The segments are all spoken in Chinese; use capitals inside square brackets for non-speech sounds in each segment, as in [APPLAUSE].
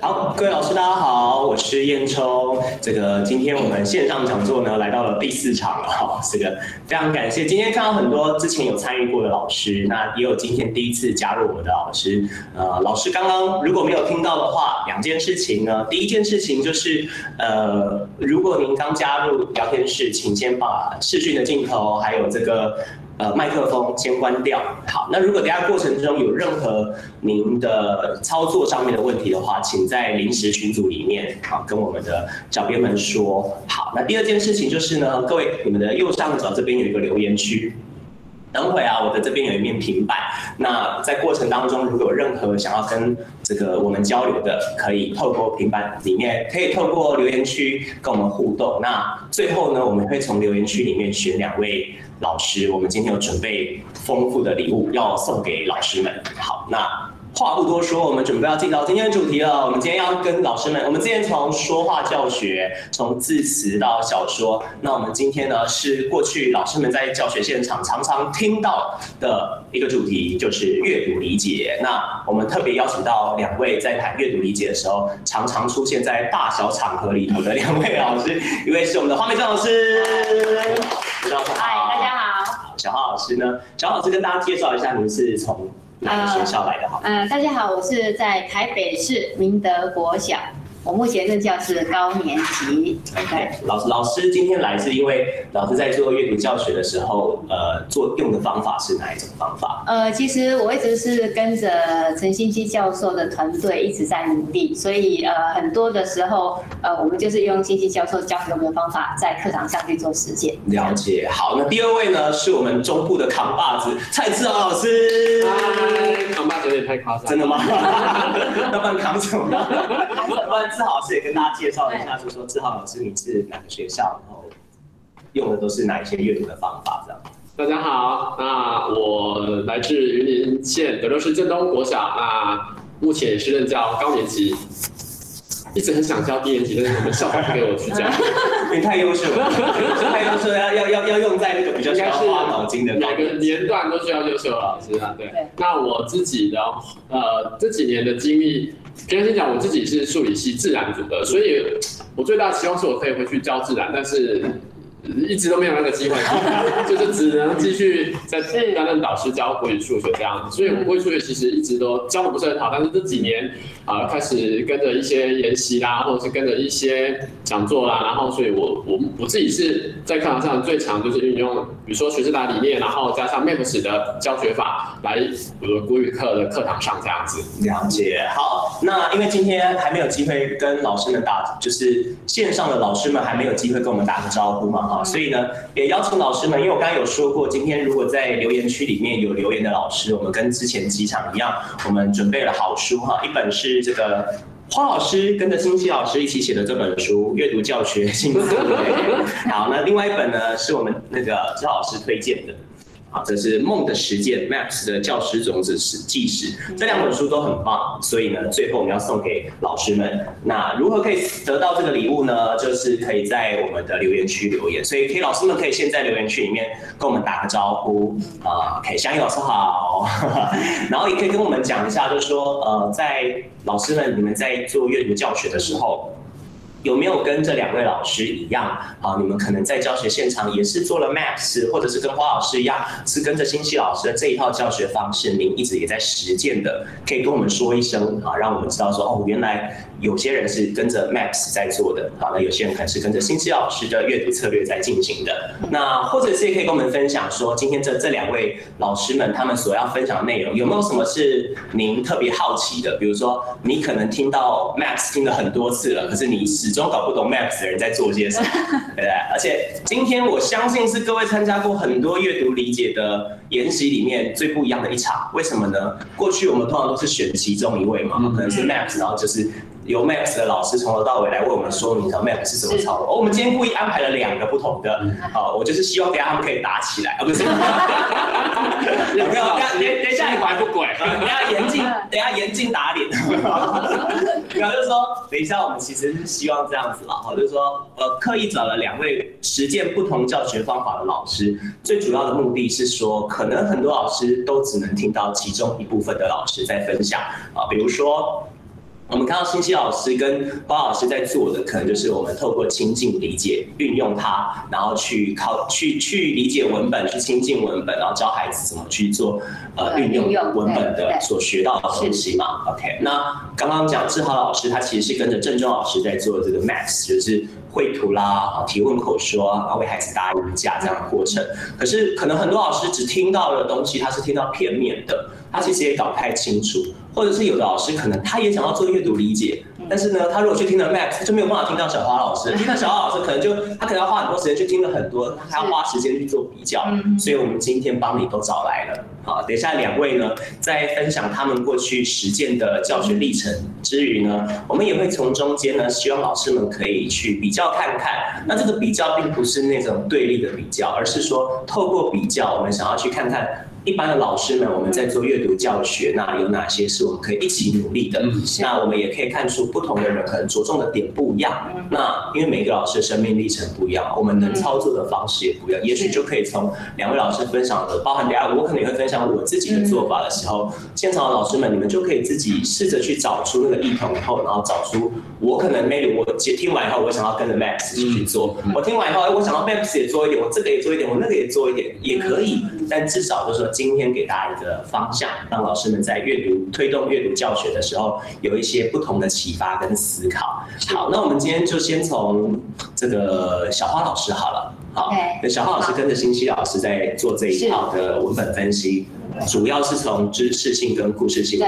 好，各位老师，大家好，我是彦冲。这个今天我们线上讲座呢，来到了第四场了哈。这个非常感谢，今天看到很多之前有参与过的老师，那也有今天第一次加入我们的老师。呃，老师刚刚如果没有听到的话，两件事情呢，第一件事情就是，呃，如果您刚加入聊天室，请先把视讯的镜头还有这个。呃，麦克风先关掉。好，那如果等下过程中有任何您的操作上面的问题的话，请在临时群组里面好跟我们的小编们说。好，那第二件事情就是呢，各位，你们的右上角这边有一个留言区。等会啊，我的这边有一面平板。那在过程当中，如果有任何想要跟这个我们交流的，可以透过平板里面，可以透过留言区跟我们互动。那最后呢，我们会从留言区里面选两位。老师，我们今天有准备丰富的礼物要送给老师们。好，那话不多说，我们准备要进到今天的主题了。我们今天要跟老师们，我们之前从说话教学，从字词到小说，那我们今天呢是过去老师们在教学现场常常听到的一个主题，就是阅读理解。那我们特别邀请到两位在谈阅读理解的时候，常常出现在大小场合里头的两位老师，一位是我们的黄美珍老师。嗨，大家好。小浩老师呢？小浩老师跟大家介绍一下，您是从哪个学校来的？好。嗯、大家好，我是在台北市明德国小。我目前任教是高年级。OK，老师老师今天来是因为老师在做阅读教学的时候，呃，做用的方法是哪一种方法？呃，其实我一直是跟着陈欣希教授的团队一直在努力，所以呃，很多的时候，呃，我们就是用欣希教授教给我们的方法，在课堂上去做实践。了解。好，那第二位呢，是我们中部的扛把子蔡志豪老师。嗨，扛把子有点太夸张。真的吗？[LAUGHS] 要不然扛什么？[LAUGHS] 志豪老师也跟大家介绍一下，就说志豪老师你是哪个学校，然后用的都是哪一些阅读的方法？这样。大家好，那我来自云林县德州市正东国小，那目前也是任教高年级，一直很想教低年级，但是我们校方不给我去教，[LAUGHS] 你太优秀了，太优秀了，要要要要用在那个比较需要花脑筋的，每个年段都需要优秀的老师啊。对，对那我自己的呃这几年的经历。平常心讲，我自己是数理系自然组的，所以我最大的希望是我可以回去教自然，但是一直都没有那个机会，[LAUGHS] 就是只能继续在担任导师教国语、数学这样子。所以我国语、数学其实一直都教的不是很好，但是这几年啊、呃、开始跟着一些研习啦，或者是跟着一些讲座啦，然后所以我我我自己是在课堂上最强就是运用，比如说学思达理念，然后加上 MAPS 的教学法来我的国语课的课堂上这样子。了解，好，那因为今天还没有机会跟老师们打，就是线上的老师们还没有机会跟我们打个招呼嘛，哈，所以呢也邀请老师们，因为我刚刚有说过，今天如果在留言区里面有留言的老师，我们跟之前几场一样，我们准备了好书哈，一本是这个花老师跟着欣希老师一起写的这本书《阅读教学新思维》，[LAUGHS] 好，那另外一本呢是我们那个赵老师推荐的。好，这是梦的实践 MAPS 的教师种子史记事，这两本书都很棒，所以呢，最后我们要送给老师们。那如何可以得到这个礼物呢？就是可以在我们的留言区留言，所以可以老师们可以先在留言区里面跟我们打个招呼啊，可以香怡老师好，[LAUGHS] 然后也可以跟我们讲一下，就是说呃，在老师们你们在做阅读教学的时候。有没有跟这两位老师一样啊？你们可能在教学现场也是做了 Max，或者是跟花老师一样，是跟着欣希老师的这一套教学方式，您一直也在实践的，可以跟我们说一声啊，让我们知道说哦，原来有些人是跟着 MAPS 在做的，好，那有些人可能是跟着欣希老师的阅读策略在进行的。那或者是也可以跟我们分享说，今天这这两位老师们他们所要分享的内容，有没有什么是您特别好奇的？比如说，你可能听到 MAPS 听了很多次了，可是你。始终搞不懂 MAPS 的人在做些什么，[LAUGHS] 对不对？而且今天我相信是各位参加过很多阅读理解的研习里面最不一样的一场。为什么呢？过去我们通常都是选其中一位嘛，可能是 MAPS，然后就是。由 MAPS 的老师从头到尾来为我们说明一下 MAPS 是怎么操作。我们今天故意安排了两个不同的，好，我就是希望等下他们可以打起来，啊不是？[LAUGHS] 有没有？等等一下，你管不管？等 [LAUGHS] 下严禁，等下严禁打脸。[LAUGHS] 然后就是说，等一下我们其实是希望这样子了，哈，就是说，呃，刻意找了两位实践不同教学方法的老师，最主要的目的是说，可能很多老师都只能听到其中一部分的老师在分享，啊，比如说。我们看到欣希老师跟包老师在做的，可能就是我们透过亲近理解，运用它，然后去靠去去理解文本，去亲近文本，然后教孩子怎么去做呃运用文本的所学到的东西嘛。OK，那刚刚讲志豪老师，他其实是跟着郑中老师在做这个 Max，就是绘图啦、提问口说，然后为孩子答疑架这样的过程。可是可能很多老师只听到的东西，他是听到片面的，他其实也搞不太清楚。或者是有的老师可能他也想要做阅读理解，但是呢，他如果去听了 Max，就没有办法听到小花老师。听到小花老师可能就他可能要花很多时间去听了很多，他还要花时间去做比较。所以我们今天帮你都找来了。好，等一下两位呢，在分享他们过去实践的教学历程之余呢，我们也会从中间呢，希望老师们可以去比较看看。那这个比较并不是那种对立的比较，而是说透过比较，我们想要去看看。一般的老师们，我们在做阅读教学，那有哪些是我们可以一起努力的？那我们也可以看出不同的人可能着重的点不一样。那因为每个老师的生命历程不一样，我们能操作的方式也不一样。也许就可以从两位老师分享的，包含等下我可能也会分享我自己的做法的时候，现场的老师们，你们就可以自己试着去找出那个异同以后，然后找出我可能 maybe 我听完以后，我想要跟着 Max 去做。我听完以后，哎，我想要 Max 也做一点，我这个也做一点，我那个也做一点，也可以。但至少就是说。今天给大家一个方向，让老师们在阅读推动阅读教学的时候，有一些不同的启发跟思考。好，那我们今天就先从这个小花老师好了。好，那小花老师跟着新希老师在做这一套的文本分析。主要是从知识性跟故事性对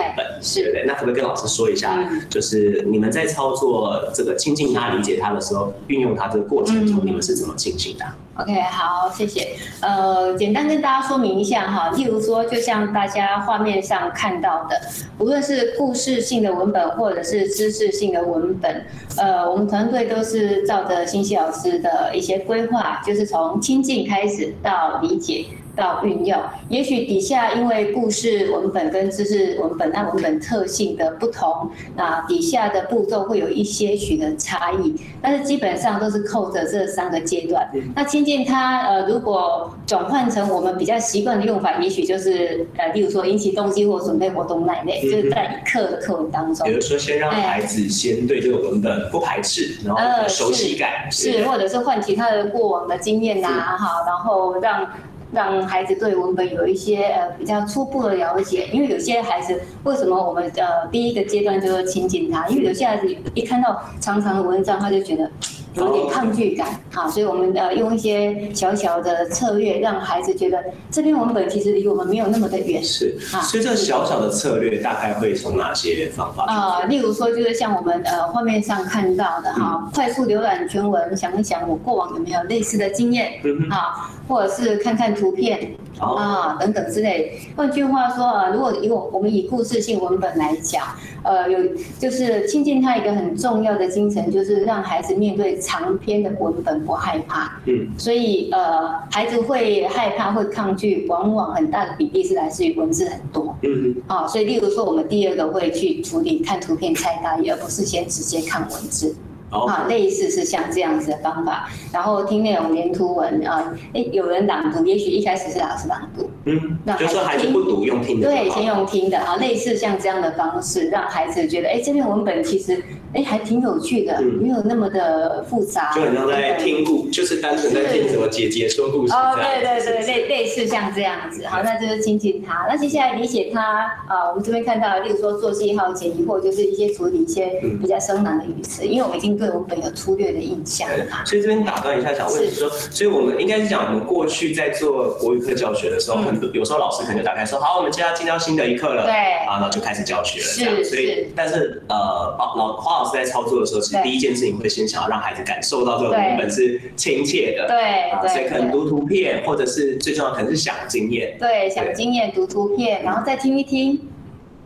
不对？那可不可以跟老师说一下，就是你们在操作这个亲近他、理解他的时候，运用他这个过程中，你们是怎么进行的？OK，好，谢谢。呃，简单跟大家说明一下哈，例如说，就像大家画面上看到的，无论是故事性的文本或者是知识性的文本，呃，我们团队都是照着欣希老师的一些规划，就是从亲近开始到理解。到运用，也许底下因为故事文本跟知识文本那文本特性的不同，那底下的步骤会有一些许的差异，但是基本上都是扣着这三个阶段。那亲近它，呃，如果转换成我们比较习惯的用法，也许就是呃，例如说引起动机或准备活动那一类，就是在课的课文当中。比如说，先让孩子先对这个文本不排斥，然后熟悉感，是，或者是唤起他的过往的经验呐，哈，然后让。让孩子对文本有一些呃比较初步的了解，因为有些孩子为什么我们呃第一个阶段就是亲近他，因为有些孩子一看到长长的文章，他就觉得。有点抗拒感，好，所以我们呃用一些小小的策略，让孩子觉得这篇文本其实离我们没有那么的远。是，啊，所以这小小的策略大概会从哪些方法？啊，例如说就是像我们呃画面上看到的哈，快速浏览全文，想一想我过往有没有类似的经验，啊，或者是看看图片。啊，等等之类。换句话说啊，如果以我我们以故事性文本来讲，呃，有就是亲近他一个很重要的精神，就是让孩子面对长篇的文本不害怕。嗯。所以呃，孩子会害怕会抗拒，往往很大的比例是来自于文字很多。嗯嗯。啊，所以例如说，我们第二个会去处理看图片猜答疑，而不是先直接看文字。啊，类似是像这样子的方法，然后听内容连图文啊，哎，有人朗读，也许一开始是老师朗读，嗯，那就说孩子不读用听的，对，先用听的啊，类似像这样的方式，让孩子觉得，哎，这篇文本其实。哎，还挺有趣的，没有那么的复杂，就很像在听故，就是单纯在听什么姐姐说故事。哦，对对对，类类似像这样子，好，那就是亲近他。那接下来理解他啊，我们这边看到，例如说做记号、解疑惑，就是一些处理一些比较生难的语词，因为我们已经对文本有粗略的印象。所以这边打断一下，想问你说，所以我们应该是讲，我们过去在做国语课教学的时候，很多有时候老师可能就打开说，好，我们接下来进到新的一课了，对，啊，然后就开始教学了，这样。所以，但是呃，老花。老师在操作的时候，其实第一件事情会先想要让孩子感受到这个文本是亲切的，对，所以可能读图片，或者是最重要可能是想经验，对，想经验读图片，然后再听一听。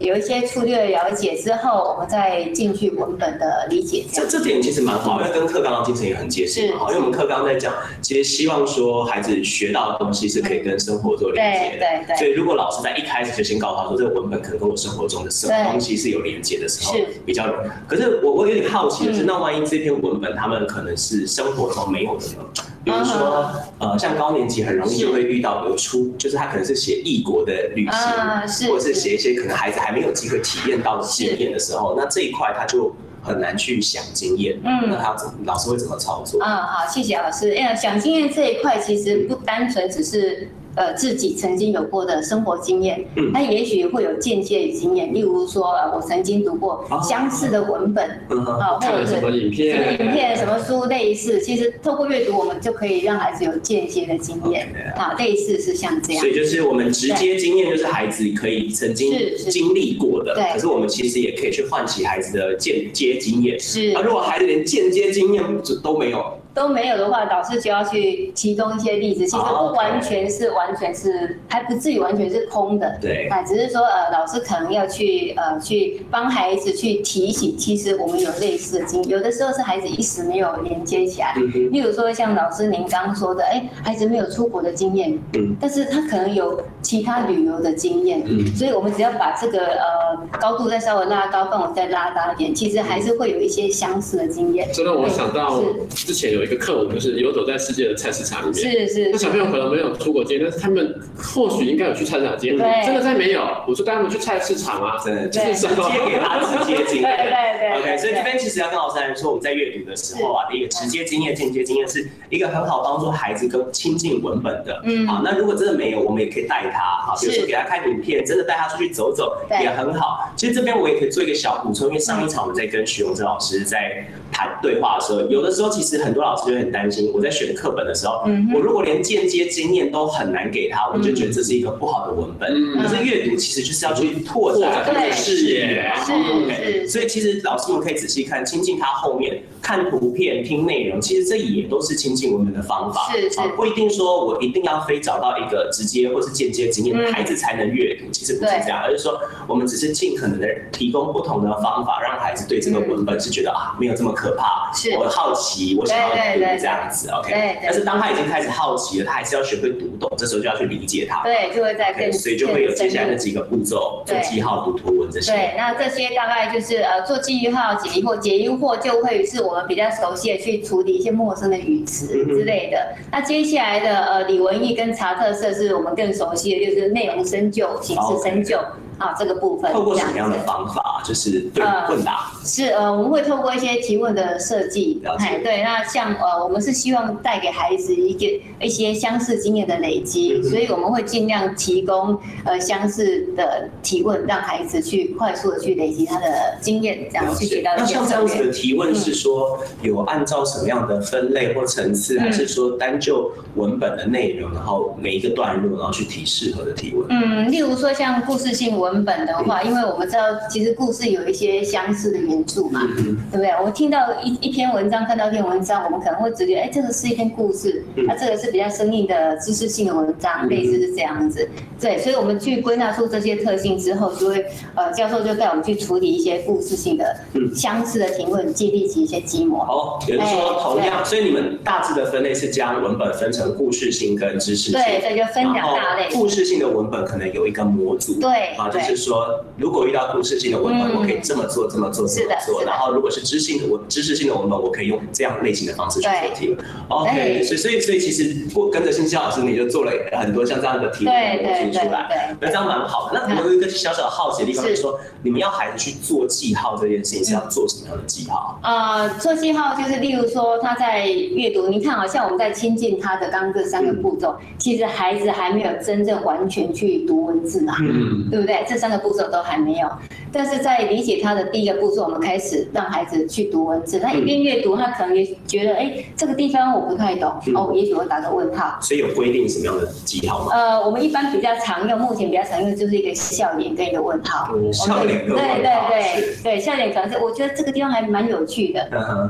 有一些粗略的了解之后，我们再进去文本的理解。这这点其实蛮好，因为跟课纲的精神也很接近。好，因为我们课纲在讲，其实希望说孩子学到的东西是可以跟生活做连接的。对对。所以如果老师在一开始就先告诉他说，这个文本可能跟我生活中的什么东西是有连接的时候，比较容易。可是我我有点好奇的是，那万一这篇文本他们可能是生活中没有的呢？比如说呃，像高年级很容易就会遇到有出，就是他可能是写异国的旅行，或者是写一些可能孩子还没有机会体验到的经验的时候，那这一块他就很难去想经验。嗯，那他老师会怎么操作？嗯，好，谢谢老师。哎，想经验这一块其实不单纯只是。呃，自己曾经有过的生活经验，嗯，他也许会有间接的经验，例如说，呃，我曾经读过相似的文本，啊，或者是什么影片、什么影片、什么书类似，其实透过阅读，我们就可以让孩子有间接的经验，啊，类似是像这样。所以就是我们直接经验，就是孩子可以曾经经历过的，对。可是我们其实也可以去唤起孩子的间接经验。是。啊，如果孩子连间接经验都没有。都没有的话，老师就要去提供一些例子。其实不完全是完全是还不至于完全是空的。对。啊，只是说呃，老师可能要去呃去帮孩子去提醒，其实我们有类似的经验。有的时候是孩子一时没有连接起来。嗯。例如说像老师您刚刚说的，哎，孩子没有出国的经验。嗯。但是他可能有其他旅游的经验。嗯。所以我们只要把这个呃高度再稍微拉高，范围再拉大一点，其实还是会有一些相似的经验。这让我想到之前有。一个课文就是游走在世界的菜市场里面，是是。那小朋友可能没有出过街，但是他们或许应该有去菜市场经验。对，真的在没有。我说带他们去菜市场啊，真的就是直接给他直接经验。[LAUGHS] 对对对。OK，所以这边其实要跟老师来说，我们在阅读的时候啊，第一个直接经验、间接经验是一个很好帮助孩子跟亲近文本的。嗯。好，那如果真的没有，我们也可以带他，好，比如说给他看影片，真的带他出去走走也很好。其实这边我也可以做一个小补充，因为上一场我们在跟徐永哲老师在谈对话的时候，有的时候其实很多老师就很担心，我在选课本的时候，我如果连间接经验都很难给他，我就觉得这是一个不好的文本。可是阅读其实就是要去拓展他的视野，是，所以其实老师们可以仔细看，亲近他后面看图片、听内容，其实这也都是亲近文本的方法。是是，不一定说我一定要非找到一个直接或是间接经验的孩子才能阅读，其实不是这样，而是说我们只是尽可能的提供不同的方法，让孩子对这个文本是觉得啊没有这么可怕，我好奇，我想要读。这样子，OK，对，但是当他已经开始好奇了，他还是要学会读懂，这时候就要去理解他，对，就会在更，所以就会有接下来的几个步骤，做记号、读图文这些。对，那这些大概就是呃，做记号、解疑惑，解疑惑就会是我们比较熟悉的去处理一些陌生的语词之类的。嗯、那接下来的呃，李文义跟查特色是我们更熟悉的，就是内容深究、形式深究。啊，这个部分透过什么样的方法？就是对问答、呃、是呃，我们会透过一些提问的设计，哎，对，那像呃，我们是希望带给孩子一个一些相似经验的累积，嗯、所以我们会尽量提供呃相似的提问，让孩子去快速的去累积他的经验，这样去学到。那像这样子的提问是说有按照什么样的分类或层次，嗯、还是说单就文本的内容，然后每一个段落，然后去提适合的提问？嗯，例如说像故事性文本的话，因为我们知道其实故事有一些相似的元素嘛，对不对？我们听到一一篇文章，看到一篇文章，我们可能会直觉，哎，这个是一篇故事，那这个是比较生硬的知识性的文章，类似是这样子。对，所以我们去归纳出这些特性之后，就会呃，教授就带我们去处理一些故事性的相似的提问，建立起一些基模。哦，也就是说同样，所以你们大致的分类是将文本分成故事性跟知识性。对，对，就分两大类。故事性的文本可能有一个模组。对，啊，就是说。如果遇到故事性的文本，我可以这么做，这么做，这么做。然后，如果是知性的文，知识性的文本，我可以用这样类型的方式去做题。OK，所以，所以，所以，其实过跟着信息老师，你就做了很多像这样的题目出来，那这样蛮好的。那我有一个小小的好奇的地方，就是说，你们要孩子去做记号这件事情，是要做什么样的记号？呃，做记号就是，例如说他在阅读，你看，好像我们在亲近他的刚刚这三个步骤，其实孩子还没有真正完全去读文字嘛，嗯，对不对？这三个步骤都还没有，但是在理解他的第一个步骤，我们开始让孩子去读文字。他一边阅读，他可能也觉得，哎，这个地方我不太懂，哦，也许会打个问号。所以有规定什么样的记号吗？呃，我们一般比较常用，目前比较常用的就是一个笑脸跟一个问号。笑脸跟问号。对对对对，笑脸可能是我觉得这个地方还蛮有趣的，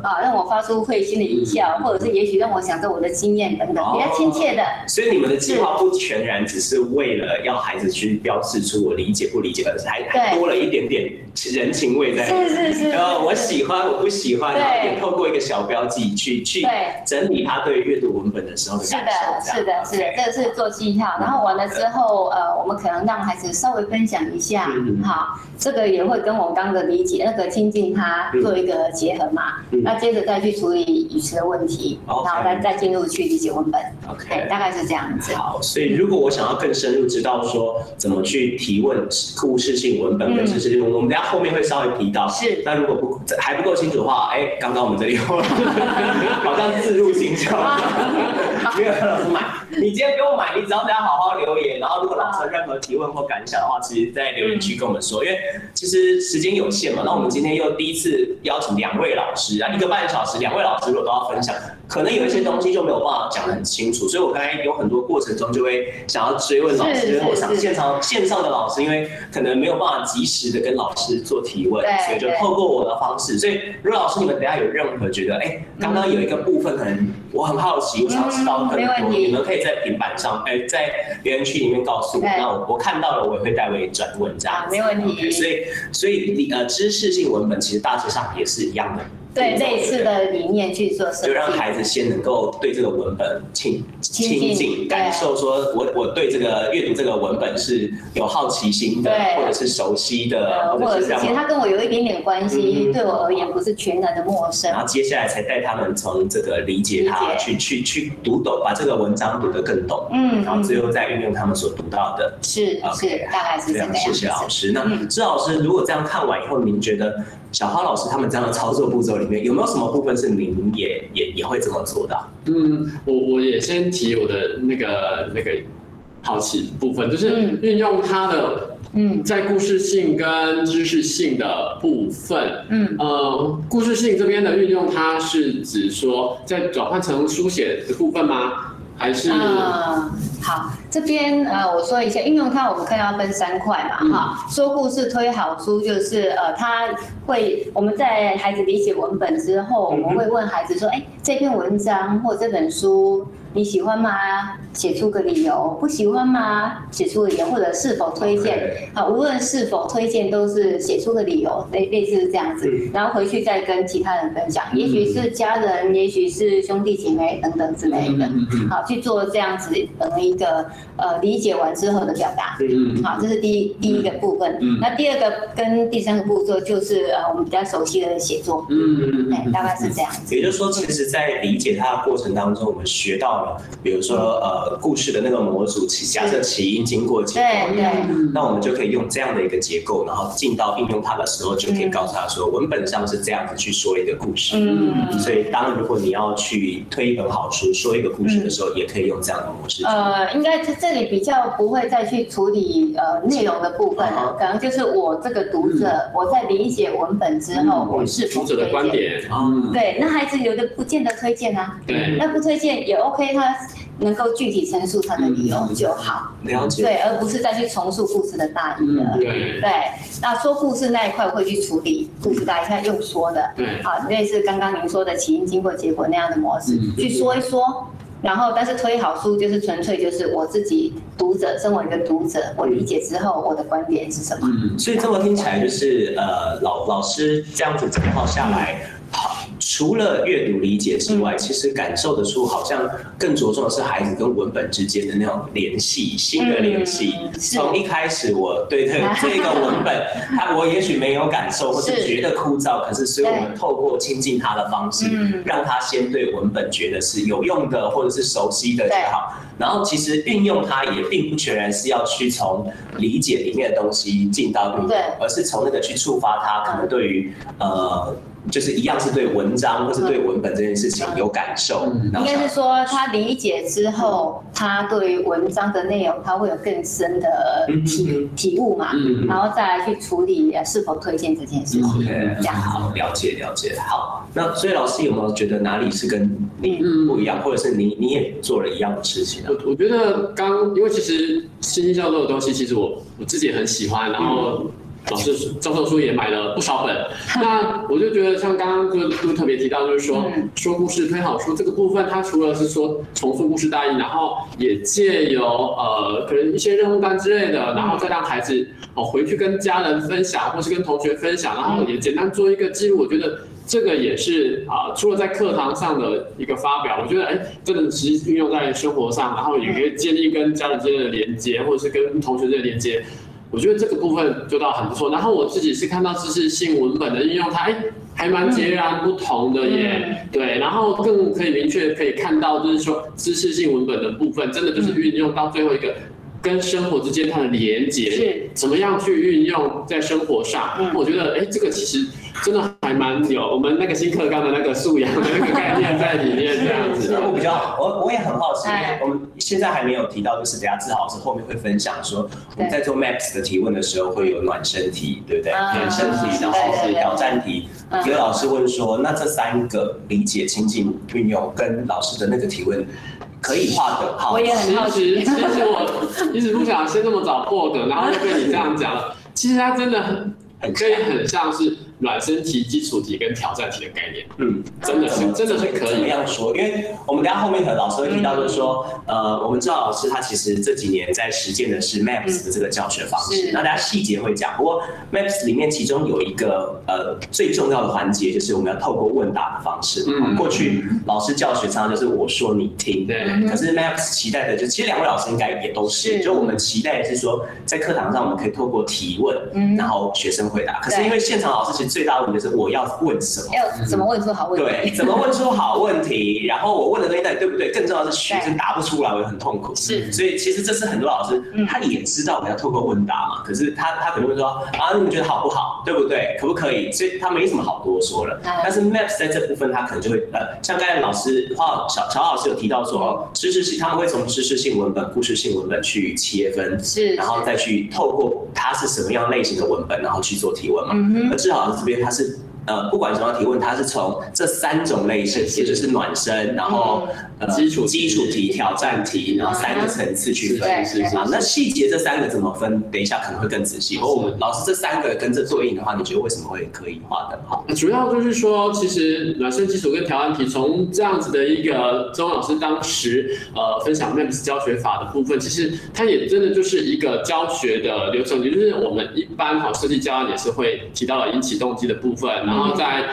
啊，让我发出会心的一笑，或者是也许让我想着我的经验等等，比较亲切的。所以你们的计划不全然只是为了要孩子去标示出我理解不理解，而是还还多了一点点。人情味在。是是是。然后我喜欢，我不喜欢，然后也透过一个小标记去去整理他对阅读文本的时候的感受。是的，是的，是的，这个是做记号。然后完了之后，呃，我们可能让孩子稍微分享一下，好，这个也会跟我们刚刚的理解那个亲近他做一个结合嘛。那接着再去处理语词的问题，然后再再进入去理解文本。OK，大概是这样子。好，所以如果我想要更深入知道说怎么去提问故事性文本跟知识性我们等下后面会稍微提到。是。那如果不还不够清楚的话，哎，刚刚我们这里 [LAUGHS] 好像自入行销，[LAUGHS] 没有老师买。你今天给我买，你只要大家好好留言，然后如果老师有任何提问或感想的话，其实在留言区跟我们说，因为其实时间有限嘛。那我们今天又第一次邀请两位老师啊，一个半小时，两位老师如果都要分享，可能有一些东西就没有办法讲得很清楚，所以我刚才有很多过程中就会想要追问老师，因为我想现场线上的老师，因为可能没有办法及时的跟老师做提问，所以就透过我的方式。所以如果老师你们等下有任何觉得，哎，刚刚有一个部分可能我很好奇，我想知道更多，你们可以在平板上，哎，在留言区里面告诉我，那我我看到了，我也会代为转问这样子。没问题。所以所以你呃知识性文本其实大致上也是一样的。对这一次的理念去做设计，就让孩子先能够对这个文本亲亲近，感受说我我对这个阅读这个文本是有好奇心的，或者是熟悉的，或者是其实他跟我有一点点关系，对我而言不是全然的陌生。然后接下来才带他们从这个理解他去去去读懂，把这个文章读得更懂，嗯，然后最后再运用他们所读到的，是是大概是这样。谢谢老师。那支老师如果这样看完以后，您觉得？小花老师他们这样的操作步骤里面有没有什么部分是您也也也会这么做的？嗯，我我也先提我的那个那个好奇部分，就是运用它的嗯，在故事性跟知识性的部分，嗯呃，故事性这边的运用，它是指说在转换成书写的部分吗？还是？嗯好，这边呃，我说一下运用它，我们看要分三块嘛，哈、嗯，说故事推好书就是呃，他会我们在孩子理解文本之后，我们会问孩子说，哎，这篇文章或这本书。你喜欢吗？写出个理由。不喜欢吗？写出个理由，或者是否推荐？好，无论是否推荐，都是写出个理由，类类似这样子。然后回去再跟其他人分享，也许是家人，也许是兄弟姐妹等等之类的。好，去做这样子等一个呃理解完之后的表达。嗯好，这是第一第一个部分。嗯那第二个跟第三个步骤就是呃我们比较熟悉的写作。嗯嗯大概是这样子。也就是说，其实，在理解它的过程当中，我们学到了。比如说，呃，故事的那个模组起，假设起因、经过、结果，对对，那我们就可以用这样的一个结构，然后进到应用它的时候，就可以告诉他说，文本上是这样子去说一个故事。嗯，所以当如果你要去推一本好书，说一个故事的时候，也可以用这样的模式。呃，应该这这里比较不会再去处理呃内容的部分了，可能就是我这个读者，我在理解文本之后，我是读者的观点。嗯，对，那孩子有的不见得推荐啊，对，那不推荐也 OK。他能够具体陈述他的理由就好，了解，对，而不是再去重述故事的大意了。对，那说故事那一块会去处理故事大意，他用说的，对，好，类似刚刚您说的起因、经过、结果那样的模式去说一说，然后但是推好书就是纯粹就是我自己读者，身为一个读者，我理解之后我的观点是什么？嗯，所以这么听起来就是呃，老老师这样子整套下来。除了阅读理解之外，其实感受得出，好像更着重的是孩子跟文本之间的那种联系，新的联系。从一开始，我对这 [LAUGHS] 这个文本，他我也许没有感受，或者觉得枯燥，可是所以我们透过亲近他的方式，让他先对文本觉得是有用的，或者是熟悉的就好。然后其实运用它也并不全然是要去从理解里面的东西进到运用，而是从那个去触发他可能对于呃。就是一样是对文章或是对文本这件事情有感受，应该是说他理解之后，他对于文章的内容他会有更深的体体悟嘛，然后再来去处理是否推荐这件事情。OK，这样好，了解了解。好，那所以老师有没有觉得哪里是跟你不一样，或者是你你也做了一样的事情呢？我我觉得刚因为其实新教授的东西，其实我我自己也很喜欢，然后。老师教授书也买了不少本。那我就觉得像刚刚就就特别提到，就是说说故事推好书这个部分，它除了是说重塑故事大意，然后也借由呃可能一些任务单之类的，然后再让孩子哦回去跟家人分享，或是跟同学分享，然后也简单做一个记录。我觉得。这个也是啊，除了在课堂上的一个发表，我觉得哎，真的实际运用在生活上，然后也可以建立跟家人之间的连接，或者是跟同学之间的连接。我觉得这个部分做到很不错。然后我自己是看到知识性文本的应用，它哎还蛮截然不同的耶。对，然后更可以明确可以看到，就是说知识性文本的部分，真的就是运用到最后一个。跟生活之间它的连接是怎么样去运用在生活上？嗯、我觉得，哎，这个其实真的还蛮有我们那个新课纲的那个素养的那个概念在里面，这样子。我比较，我我也很好奇，我们现在还没有提到，就是等下志豪老师后面会分享说，我们在做 MAPS 的提问的时候会有暖身题，对不对？暖身题，然后是挑战题。有老师问说，那这三个理解、亲近、运用跟老师的那个提问。可以画的，好。我也很好奇，其实我一直不想先这么早破的，然后就被你这样讲了。其实它真的很很可以很像是。暖身题、基础题跟挑战题的概念，嗯，真的是真的是可以。这样说，因为我们等下后面和老师会提到，就是说，呃，我们知道老师他其实这几年在实践的是 MAPS 的这个教学方式，那大家细节会讲。不过 MAPS 里面其中有一个呃最重要的环节，就是我们要透过问答的方式。嗯，过去老师教学常常就是我说你听，对。可是 MAPS 期待的就其实两位老师应该也都是，就我们期待的是说，在课堂上我们可以透过提问，嗯，然后学生回答。可是因为现场老师其实最大的问题就是我要问什么？要怎么问出好问题？对，怎么问出好问题？然后我问的东西到底对不对？更重要的是学生答不出来，我很痛苦。是，所以其实这是很多老师他也知道我们要透过问答嘛，可是他他可能会说啊，你们觉得好不好？对不对？可不可以？所以他没什么好多说了。但是 MAPS 在这部分他可能就会呃，像刚才老师华小乔老师有提到说，知识性他们会从知识性文本、故事性文本去切分，是，然后再去透过它是什么样类型的文本，然后去做提问嘛。嗯，而志豪老师这边他是。呃，不管什么提问，它是从这三种类型，也就是暖身，然后呃基础基础题、挑战题，然后三个层次去分。是啊，那细节这三个怎么分？等一下可能会更仔细。或我们老师这三个跟这对应的话，你觉得为什么会可以画的好？主要就是说，其实暖身、基础跟挑战题，从这样子的一个周老师当时呃分享 MAPS 教学法的部分，其实它也真的就是一个教学的流程，也就是我们一般好设计教案也是会提到了引起动机的部分。然后在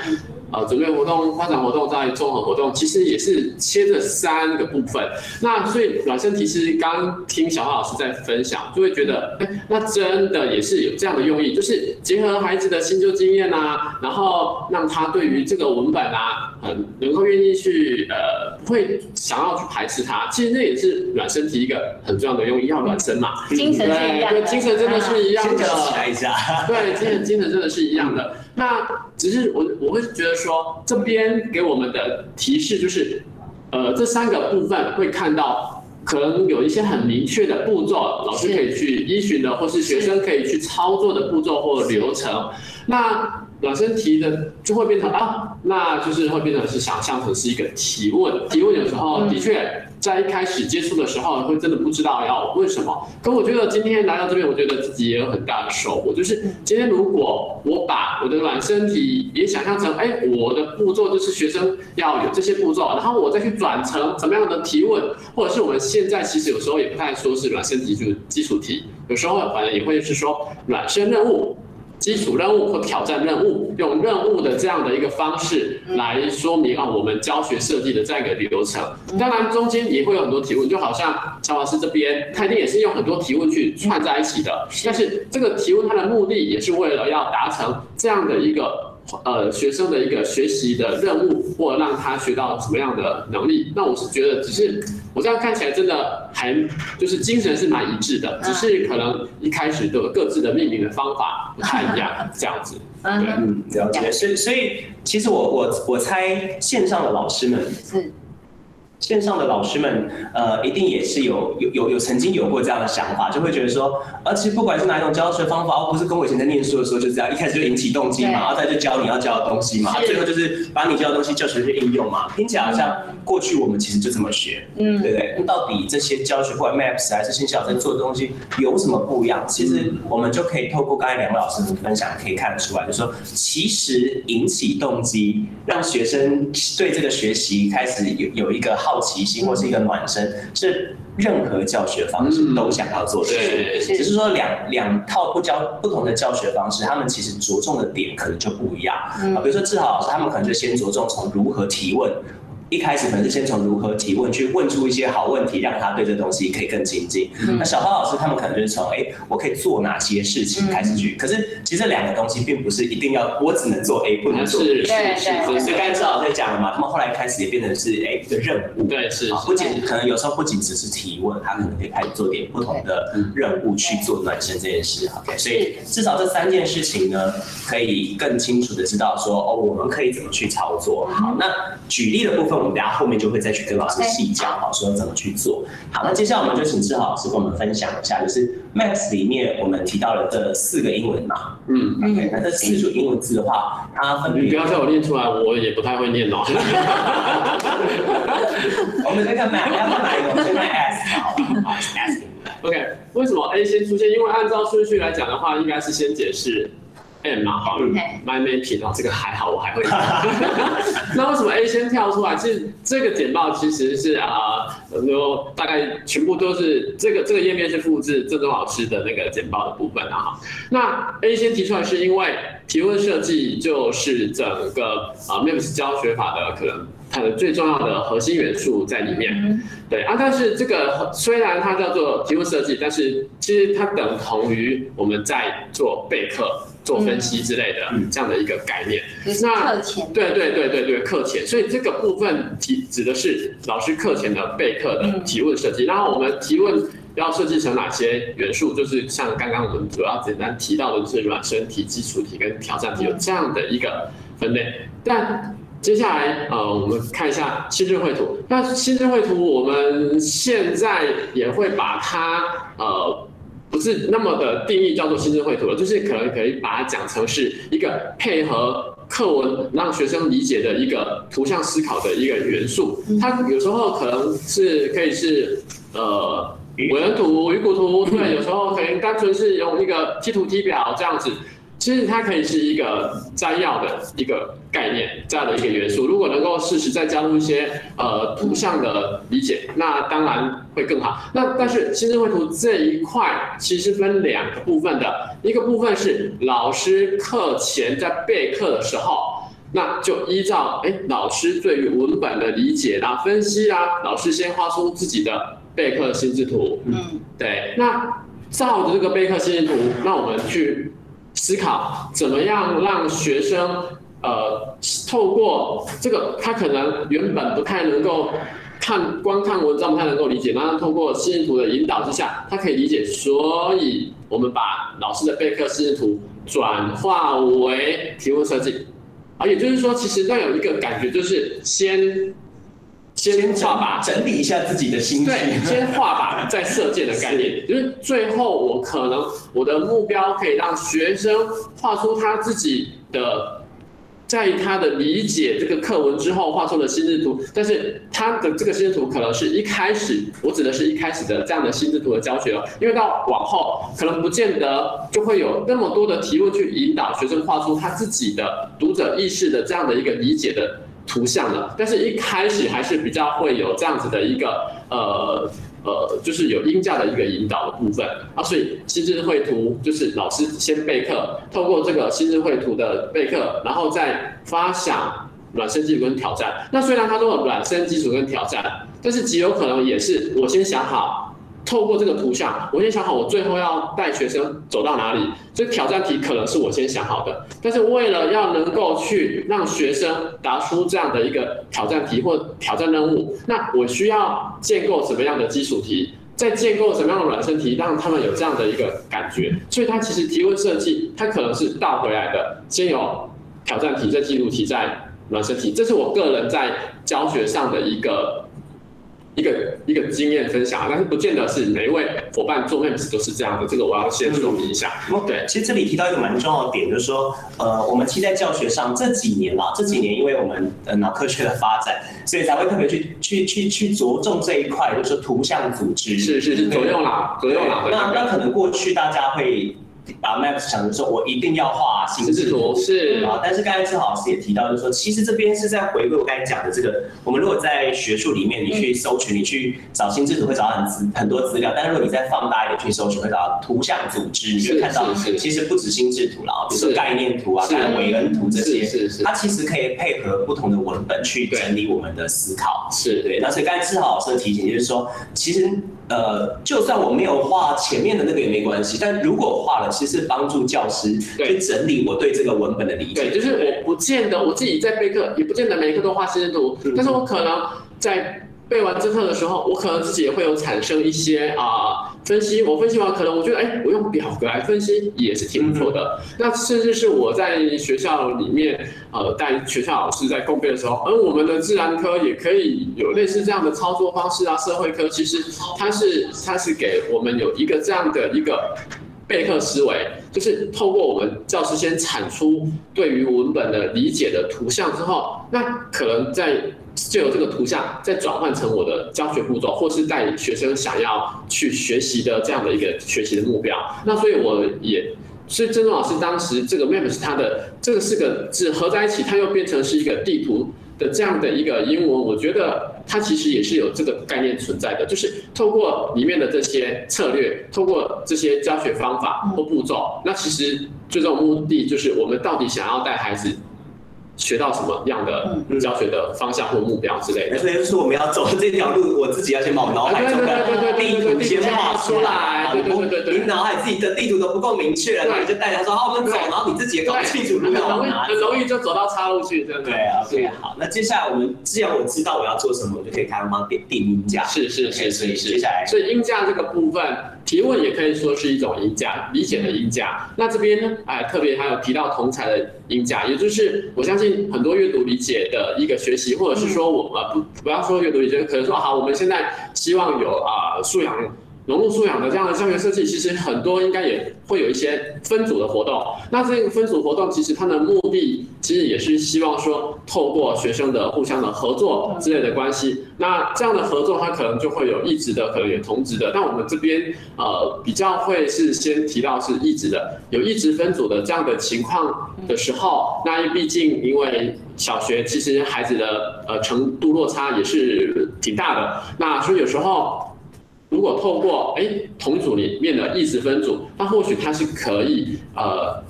呃准备活动、发展活动、在综合活动，其实也是切这三个部分。那所以暖身体其实刚听小花老师在分享，就会觉得，哎，那真的也是有这样的用意，就是结合孩子的新旧经验啊，然后让他对于这个文本啊，很，能够愿意去呃，不会想要去排斥它。其实那也是暖身体一个很重要的用意，要暖身嘛。精神是一样。对，精神真的是一样的。起来一下。对，精神精神真的是一样的。那只是我我会觉得说，这边给我们的提示就是，呃，这三个部分会看到，可能有一些很明确的步骤，老师可以去依循的，或是学生可以去操作的步骤或流程。那暖身题的就会变成啊，那就是会变成是想象成是一个提问，提问有时候的确。在一开始接触的时候，会真的不知道要问什么。可我觉得今天来到这边，我觉得自己也有很大的收获。就是今天如果我把我的暖身题也想象成，哎，我的步骤就是学生要有这些步骤，然后我再去转成怎么样的提问，或者是我们现在其实有时候也不太说是暖身题，就是基础题，有时候反正也会是说暖身任务。基础任务或挑战任务，用任务的这样的一个方式来说明啊，我们教学设计的这样一个流程。当然，中间也会有很多提问，就好像乔老师这边，他一定也是用很多提问去串在一起的。但是这个提问它的目的也是为了要达成这样的一个。呃，学生的一个学习的任务，或者让他学到什么样的能力，那我是觉得，只是我这样看起来真的还就是精神是蛮一致的，只是可能一开始都有各自的命名的方法不太一样，[LAUGHS] 这样子。对，嗯，了解。所以，所以其实我我我猜线上的老师们是。线上的老师们，呃，一定也是有有有有曾经有过这样的想法，就会觉得说，而且不管是哪一种教学方法，而不是跟我以前在念书的时候就这样，一开始就引起动机嘛，然后再就教你要教的东西嘛，最后就是把你教的东西教学去应用嘛，听起来好像过去我们其实就这么学，嗯，对不对？那到底这些教学，不管 Maps 还是线下在做的东西有什么不一样？其实我们就可以透过刚才两位老师的分享，可以看得出来，就是说，其实引起动机，让学生对这个学习开始有有一个好。好奇心或是一个暖身，是任何教学方式都想要做的事，只是说两两套不教不同的教学方式，他们其实着重的点可能就不一样啊。比如说志豪老师，他们可能就先着重从如何提问。一开始可能是先从如何提问，去问出一些好问题，让他对这东西可以更亲近。嗯、那小花老师他们可能就是从哎、欸，我可以做哪些事情开始去。嗯、可是其实这两个东西并不是一定要我只能做 A，不能做 B。是是是。所以刚才志豪在讲了嘛，他们后来开始也变成是哎一个任务。对，是。不仅可能有时候不仅只是提问，他可能可以开始做点不同的任务去做暖身这件事。OK，所以至少这三件事情呢，可以更清楚的知道说哦，我们可以怎么去操作。好，那举例的部分。我们等下后面就会再去跟老师细讲，好说怎么去做。好，那接下来我们就请志豪老师跟我们分享一下，就是 Maps 里面我们提到了这四个英文嘛。嗯，OK，那这四组英文字的话，它分别。你不要叫我念出来，我也不太会念哦。[LAUGHS] 我们再看 Map，要看哪一个？我们先看 S 好了，S。OK，为什么 A 先出现？因为按照顺序来讲的话，应该是先解释。M 嘛，好，My Mapping 哦，这个还好，我还会。[LAUGHS] 那为什么 A 先跳出来？其实这个简报其实是啊，很多大概全部都是这个这个页面是复制郑州老师的那个简报的部分啊。哈，那 A 先提出来是因为提问设计就是整个啊 Maps 教学法的可能它的最重要的核心元素在里面。对啊，但是这个虽然它叫做提问设计，但是其实它等同于我们在做备课。做分析之类的、嗯、这样的一个概念，嗯、那课前对对对对对课前，所以这个部分提指的是老师课前的备课的提问设计。嗯、然后我们提问要设计成哪些元素？就是像刚刚我们主要简单提到的，就是软身体、基础题跟挑战题有这样的一个分类。但接下来呃，我们看一下心智绘图。那心智绘图我们现在也会把它呃。不是那么的定义叫做心智绘图了，就是可能可以把它讲成是一个配合课文让学生理解的一个图像思考的一个元素。它有时候可能是可以是呃伪人图、鱼骨图，对，有时候可能单纯是用一个梯图梯表这样子。其实它可以是一个摘要的一个概念，这样的一个元素。如果能够适时再加入一些呃图像的理解，那当然会更好。那但是心智绘图这一块其实分两个部分的，一个部分是老师课前在备课的时候，那就依照哎老师对于文本的理解啦、分析啦，老师先画出自己的备课心智图。嗯，对。那照着这个备课心智图，那我们去。思考怎么样让学生，呃，透过这个，他可能原本不太能够看，光看文章不太能够理解，那透过心智图的引导之下，他可以理解。所以，我们把老师的备课心智图转化为题目设计，啊，也就是说，其实那有一个感觉，就是先。先画靶，整理一下自己的心情。对，先画靶再射箭的概念，就是最后我可能我的目标可以让学生画出他自己的，在他的理解这个课文之后画出的心智图。但是他的这个心智图可能是一开始，我指的是一开始的这样的心智图的教学哦，因为到往后可能不见得就会有那么多的题目去引导学生画出他自己的读者意识的这样的一个理解的。图像的，但是一开始还是比较会有这样子的一个呃呃，就是有音教的一个引导的部分啊，所以心智绘图就是老师先备课，透过这个心智绘图的备课，然后再发想软身基础跟挑战。那虽然他说软身基础跟挑战，但是极有可能也是我先想好。透过这个图像，我先想好我最后要带学生走到哪里，所以挑战题可能是我先想好的。但是为了要能够去让学生答出这样的一个挑战题或挑战任务，那我需要建构什么样的基础题，再建构什么样的软身题，让他们有这样的一个感觉。所以它其实提问设计，它可能是倒回来的，先有挑战题，再记录题，再软身题。这是我个人在教学上的一个。一个一个经验分享，但是不见得是每一位伙伴做 MEMS 都是这样的，这个我要先说明一下。嗯、对，其实这里提到一个蛮重要的点，就是说，呃，我们其实在教学上这几年啦，这几年因为我们呃脑科学的发展，所以才会特别去去去去着重这一块，就是图像组织。是是是，左右脑，左右脑。那那可能过去大家会。把 Max 想的时候，我一定要画心智图，是啊。但是刚才志豪老师也提到，就是说，其实这边是在回归我刚才讲的这个。我们如果在学术里面，你去搜寻，你去找心智图，会找到很资很多资料。但是如果你再放大一点去搜寻，会找到图像组织，你就会看到，其实不止心智图了，比如说概念图啊、看韦恩图这些，是是。它其实可以配合不同的文本去整理我们的思考。是对。那所以刚才志豪老师的提醒就是说，其实呃，就算我没有画前面的那个也没关系，但如果画了，其实是帮助教师去整理我对这个文本的理解。对，就是我不见得我自己在备课，也不见得每一课都画心智图，但是我可能在。背完这课的时候，我可能自己也会有产生一些啊、呃、分析。我分析完，可能我觉得，哎，我用表格来分析也是挺不错的。嗯、那甚至是我在学校里面，呃，带学校老师在共备的时候，而我们的自然科也可以有类似这样的操作方式啊。社会科其实它是它是给我们有一个这样的一个备课思维，就是透过我们教师先产出对于文本的理解的图像之后，那可能在。就有这个图像，再转换成我的教学步骤，或是带学生想要去学习的这样的一个学习的目标。那所以我也，所以曾宗老师当时这个 MEMS 它的这个四个字合在一起，它又变成是一个地图的这样的一个英文。我觉得它其实也是有这个概念存在的，就是透过里面的这些策略，透过这些教学方法或步骤，那其实最终目的就是我们到底想要带孩子。学到什么样的教学的方向或目标之类的，所以就是我们要走这条路，我自己要先把我脑海中的地图先画出来。对对对对，你脑海自己的地图都不够明确了，那你就带他说好，我们走，然后你自己也搞不清楚路要往哪，很容易就走到岔路去，对不对？对啊，对，好，那接下来我们既然我知道我要做什么，我就可以开始帮点定音架。是是是，是是接下来，所以音架这个部分，提问也可以说是一种音价，理解的音价。那这边呢，哎，特别还有提到同才的音价，也就是我相信很多阅读理解的一个学习，或者是说我们不不要说阅读理解，可能说好，我们现在希望有啊素养。融入素养的这样的教学设计，其实很多应该也会有一些分组的活动。那这个分组活动，其实它的目的其实也是希望说，透过学生的互相的合作之类的关系。那这样的合作，它可能就会有异质的，可能有同质的。但我们这边呃比较会是先提到是异质的，有异质分组的这样的情况的时候，那毕竟因为小学其实孩子的呃程度落差也是挺大的，那所以有时候。如果透过哎同组里面的意识分组，那或许它是可以呃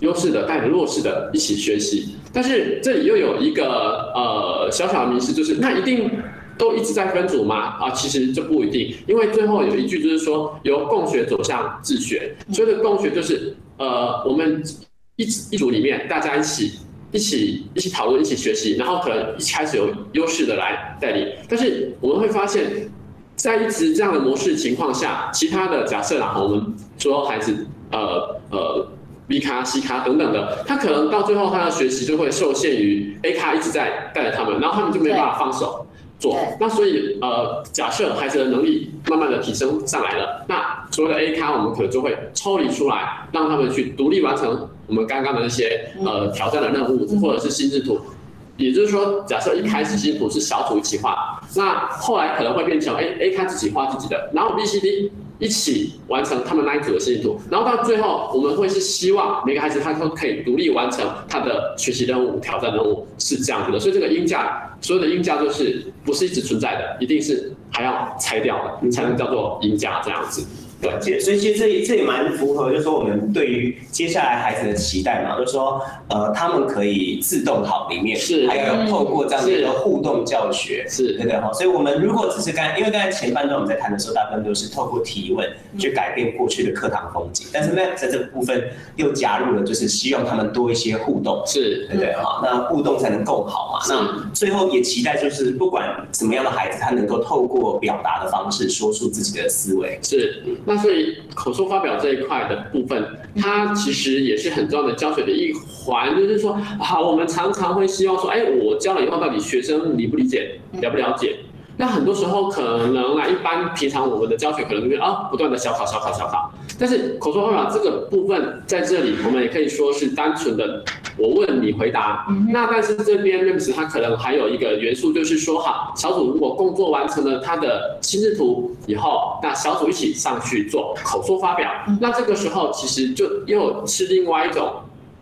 优势的带着弱势的一起学习，但是这里又有一个呃小小的迷失，就是那一定都一直在分组吗？啊，其实这不一定，因为最后有一句就是说由共学走向自学，所以的共学就是呃我们一一组里面大家一起一起一起讨论一起学习，然后可能一开始有优势的来带领，但是我们会发现。在一直这样的模式情况下，其他的假设啦，我们说孩子呃呃 B 咖 C 咖等等的，他可能到最后他的学习就会受限于 A 咖一直在带着他们，然后他们就没办法放手做。那所以呃假设孩子的能力慢慢的提升上来了，那所有的 A 咖我们可能就会抽离出来，让他们去独立完成我们刚刚的那些呃挑战的任务或者是心智图。也就是说，假设一开始心智图是小组一起画，那后来可能会变成 A A 咖自己画自己的，然后 B C D 一起完成他们那一组的心智图，然后到最后我们会是希望每个孩子他都可以独立完成他的学习任务、挑战任务，是这样子的。所以这个音架，所有的音架都是不是一直存在的，一定是还要拆掉的，才能叫做音架这样子。对，所以其实这这也蛮符合，就是说我们对于接下来孩子的期待嘛，就是说，呃，他们可以自动好里面，是，还有透过这样的一个互动教学，是，对对哈。所以我们如果只是刚，因为刚才前半段我们在谈的时候，大部分都是透过提问去改变过去的课堂风景，但是呢，在这个部分又加入了，就是希望他们多一些互动，是，对对哈。那互动才能更好嘛。那最后也期待就是不管什么样的孩子，他能够透过表达的方式说出自己的思维，是。所以口述发表这一块的部分，它其实也是很重要的教学的一环。就是说，好，我们常常会希望说，哎，我教了以后，到底学生理不理解，了不了解？那很多时候可能啊，一般平常我们的教学可能就是啊，不断的小考、小考、小考。但是口说发表这个部分在这里，我们也可以说是单纯的我问你回答。那但是这边 RAMS 它可能还有一个元素，就是说哈，小组如果工作完成了他的心智图以后，那小组一起上去做口说发表。那这个时候其实就又是另外一种。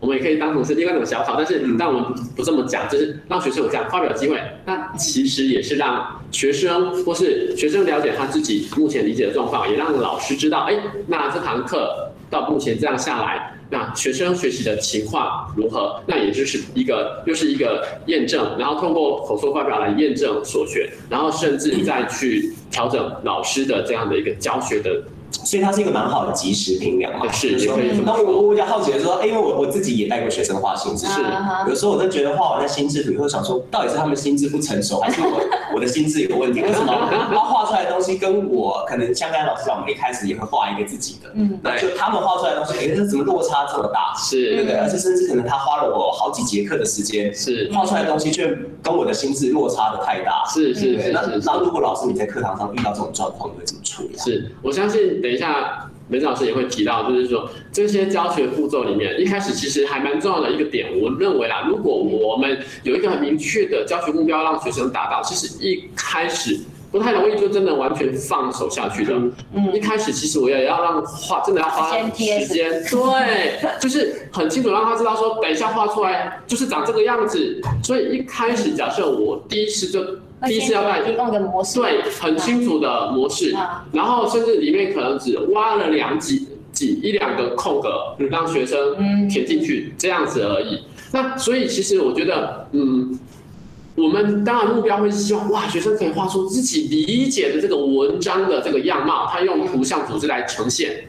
我们也可以当成是另外一种小考，但是但我们不这么讲，就是让学生有这样发表机会。那其实也是让学生或是学生了解他自己目前理解的状况，也让老师知道，哎，那这堂课到目前这样下来，那学生学习的情况如何？那也就是一个又是一个验证，然后通过口说发表来验证所学，然后甚至再去调整老师的这样的一个教学的。所以它是一个蛮好的及时评量嘛。是，也可以。那我我比较好奇的说，哎，因为我我自己也带过学生画心智，是。有时候我都觉得画完那心智图，会想说，到底是他们心智不成熟，还是我 [LAUGHS] 我的心智有问题？为什么他画出来的东西跟我可能像刚才老师讲，我们一开始也会画一个自己的，嗯，那就他们画出来的东西，哎，这怎么落差这么大？是，对不对？而且甚至可能他花了我好几节课的时间，是画出来的东西却跟我的心智落差的太大。是是是。那那如果老师你在课堂上遇到这种状况，你会怎么处理？是我相信，等一下。梅子老师也会提到，就是说这些教学步骤里面，一开始其实还蛮重要的一个点。我认为啦，如果我们有一个很明确的教学目标，让学生达到，其实一开始不太容易就真的完全放手下去的。嗯，一开始其实我也要让画，真的要花时间，对，就是很清楚让他知道说，等一下画出来就是长这个样子。所以一开始假设我第一次就。第一次要带，对，很清楚的模式，然后甚至里面可能只挖了两几几一两个空格，让学生填进去这样子而已。那所以其实我觉得，嗯，我们当然目标会希望，哇，学生可以画出自己理解的这个文章的这个样貌，他用图像组织来呈现。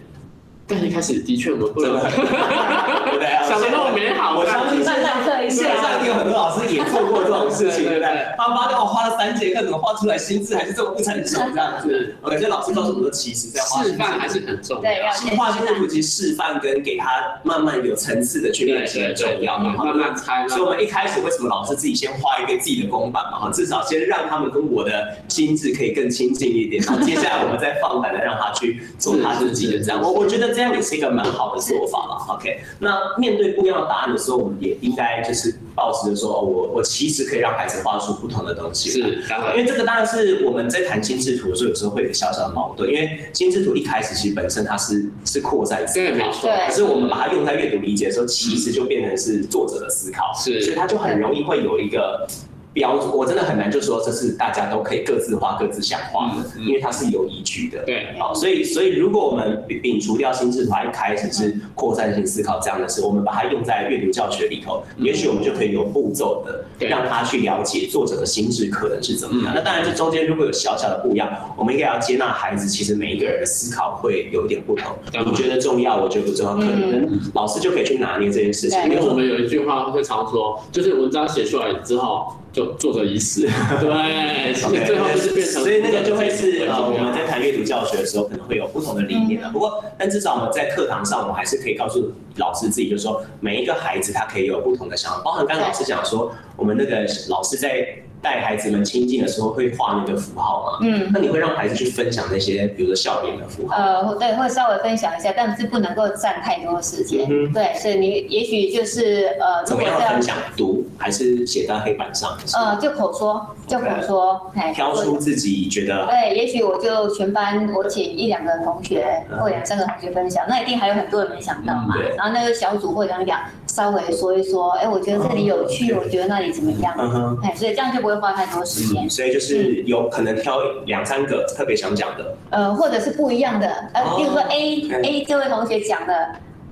但一开始的确我们不能 [LAUGHS] [LAUGHS] 想的那么美好。我相信线上线上有很多老师也做过这种事情，对不对？他妈给我花了三节课，怎么画出来心智还是这么不成熟这样子？我感觉老师告诉我说，其实在画示范还是很重要。对，画心智图其实示范跟给他慢慢有层次的去练习很重要，慢慢猜。所以我们一开始为什么老师自己先画一个自己的公版嘛？哈，至少先让他们跟我的心智可以更亲近一点。然后接下来我们再放胆的让他去做他自己的这样。我我觉得。这样也是一个蛮好的做法了，OK。那面对不一样的答案的时候，我们也应该就是保持着说，我我其实可以让孩子画出不同的东西。是，因为这个当然是我们在谈心智图的时候，有时候会有小小的矛盾，因为心智图一开始其实本身它是是扩散思考，对，可是我们把它用在阅读理解的时候，其实就变成是作者的思考，是，所以它就很容易会有一个。标准我真的很难就说这是大家都可以各自画各自想画的，因为它是有依据的。对，好，所以所以如果我们摒除掉心智图一开始是扩散性思考这样的事，我们把它用在阅读教学里头，也许我们就可以有步骤的让他去了解作者的心智可能是怎么样。那当然这中间如果有小小的不一样，我们应该要接纳孩子，其实每一个人的思考会有点不同。你觉得重要，我觉得不重要，可能老师就可以去拿捏这件事情。因为我们有一句话会常说，就是文章写出来之后。就作者已死，[LAUGHS] 对，所以最后就是变成，所以那个就会是呃，我们在谈阅读教学的时候，可能会有不同的理念了。不过，但至少我们在课堂上，我们还是可以告诉老师自己，就是说每一个孩子他可以有不同的想法，包含刚刚老师讲说，我们那个老师在。带孩子们亲近的时候会画那个符号吗？嗯，那你会让孩子去分享那些，比如说笑脸的符号？呃，对，会稍微分享一下，但是不能够占太多的时间。嗯，对，所以你也许就是呃，怎么样分享？读还是写在黑板上？呃，就口说，就口说，挑出自己觉得。对，也许我就全班我请一两个同学或两三个同学分享，那一定还有很多人没想到嘛。然后那个小组会讲讲，稍微说一说，哎，我觉得这里有趣，我觉得那里怎么样？嗯哼，哎，所以这样就不会。会花太多时间，所以就是有可能挑两三个特别想讲的，呃，或者是不一样的，呃，比如说 A A 这位同学讲的，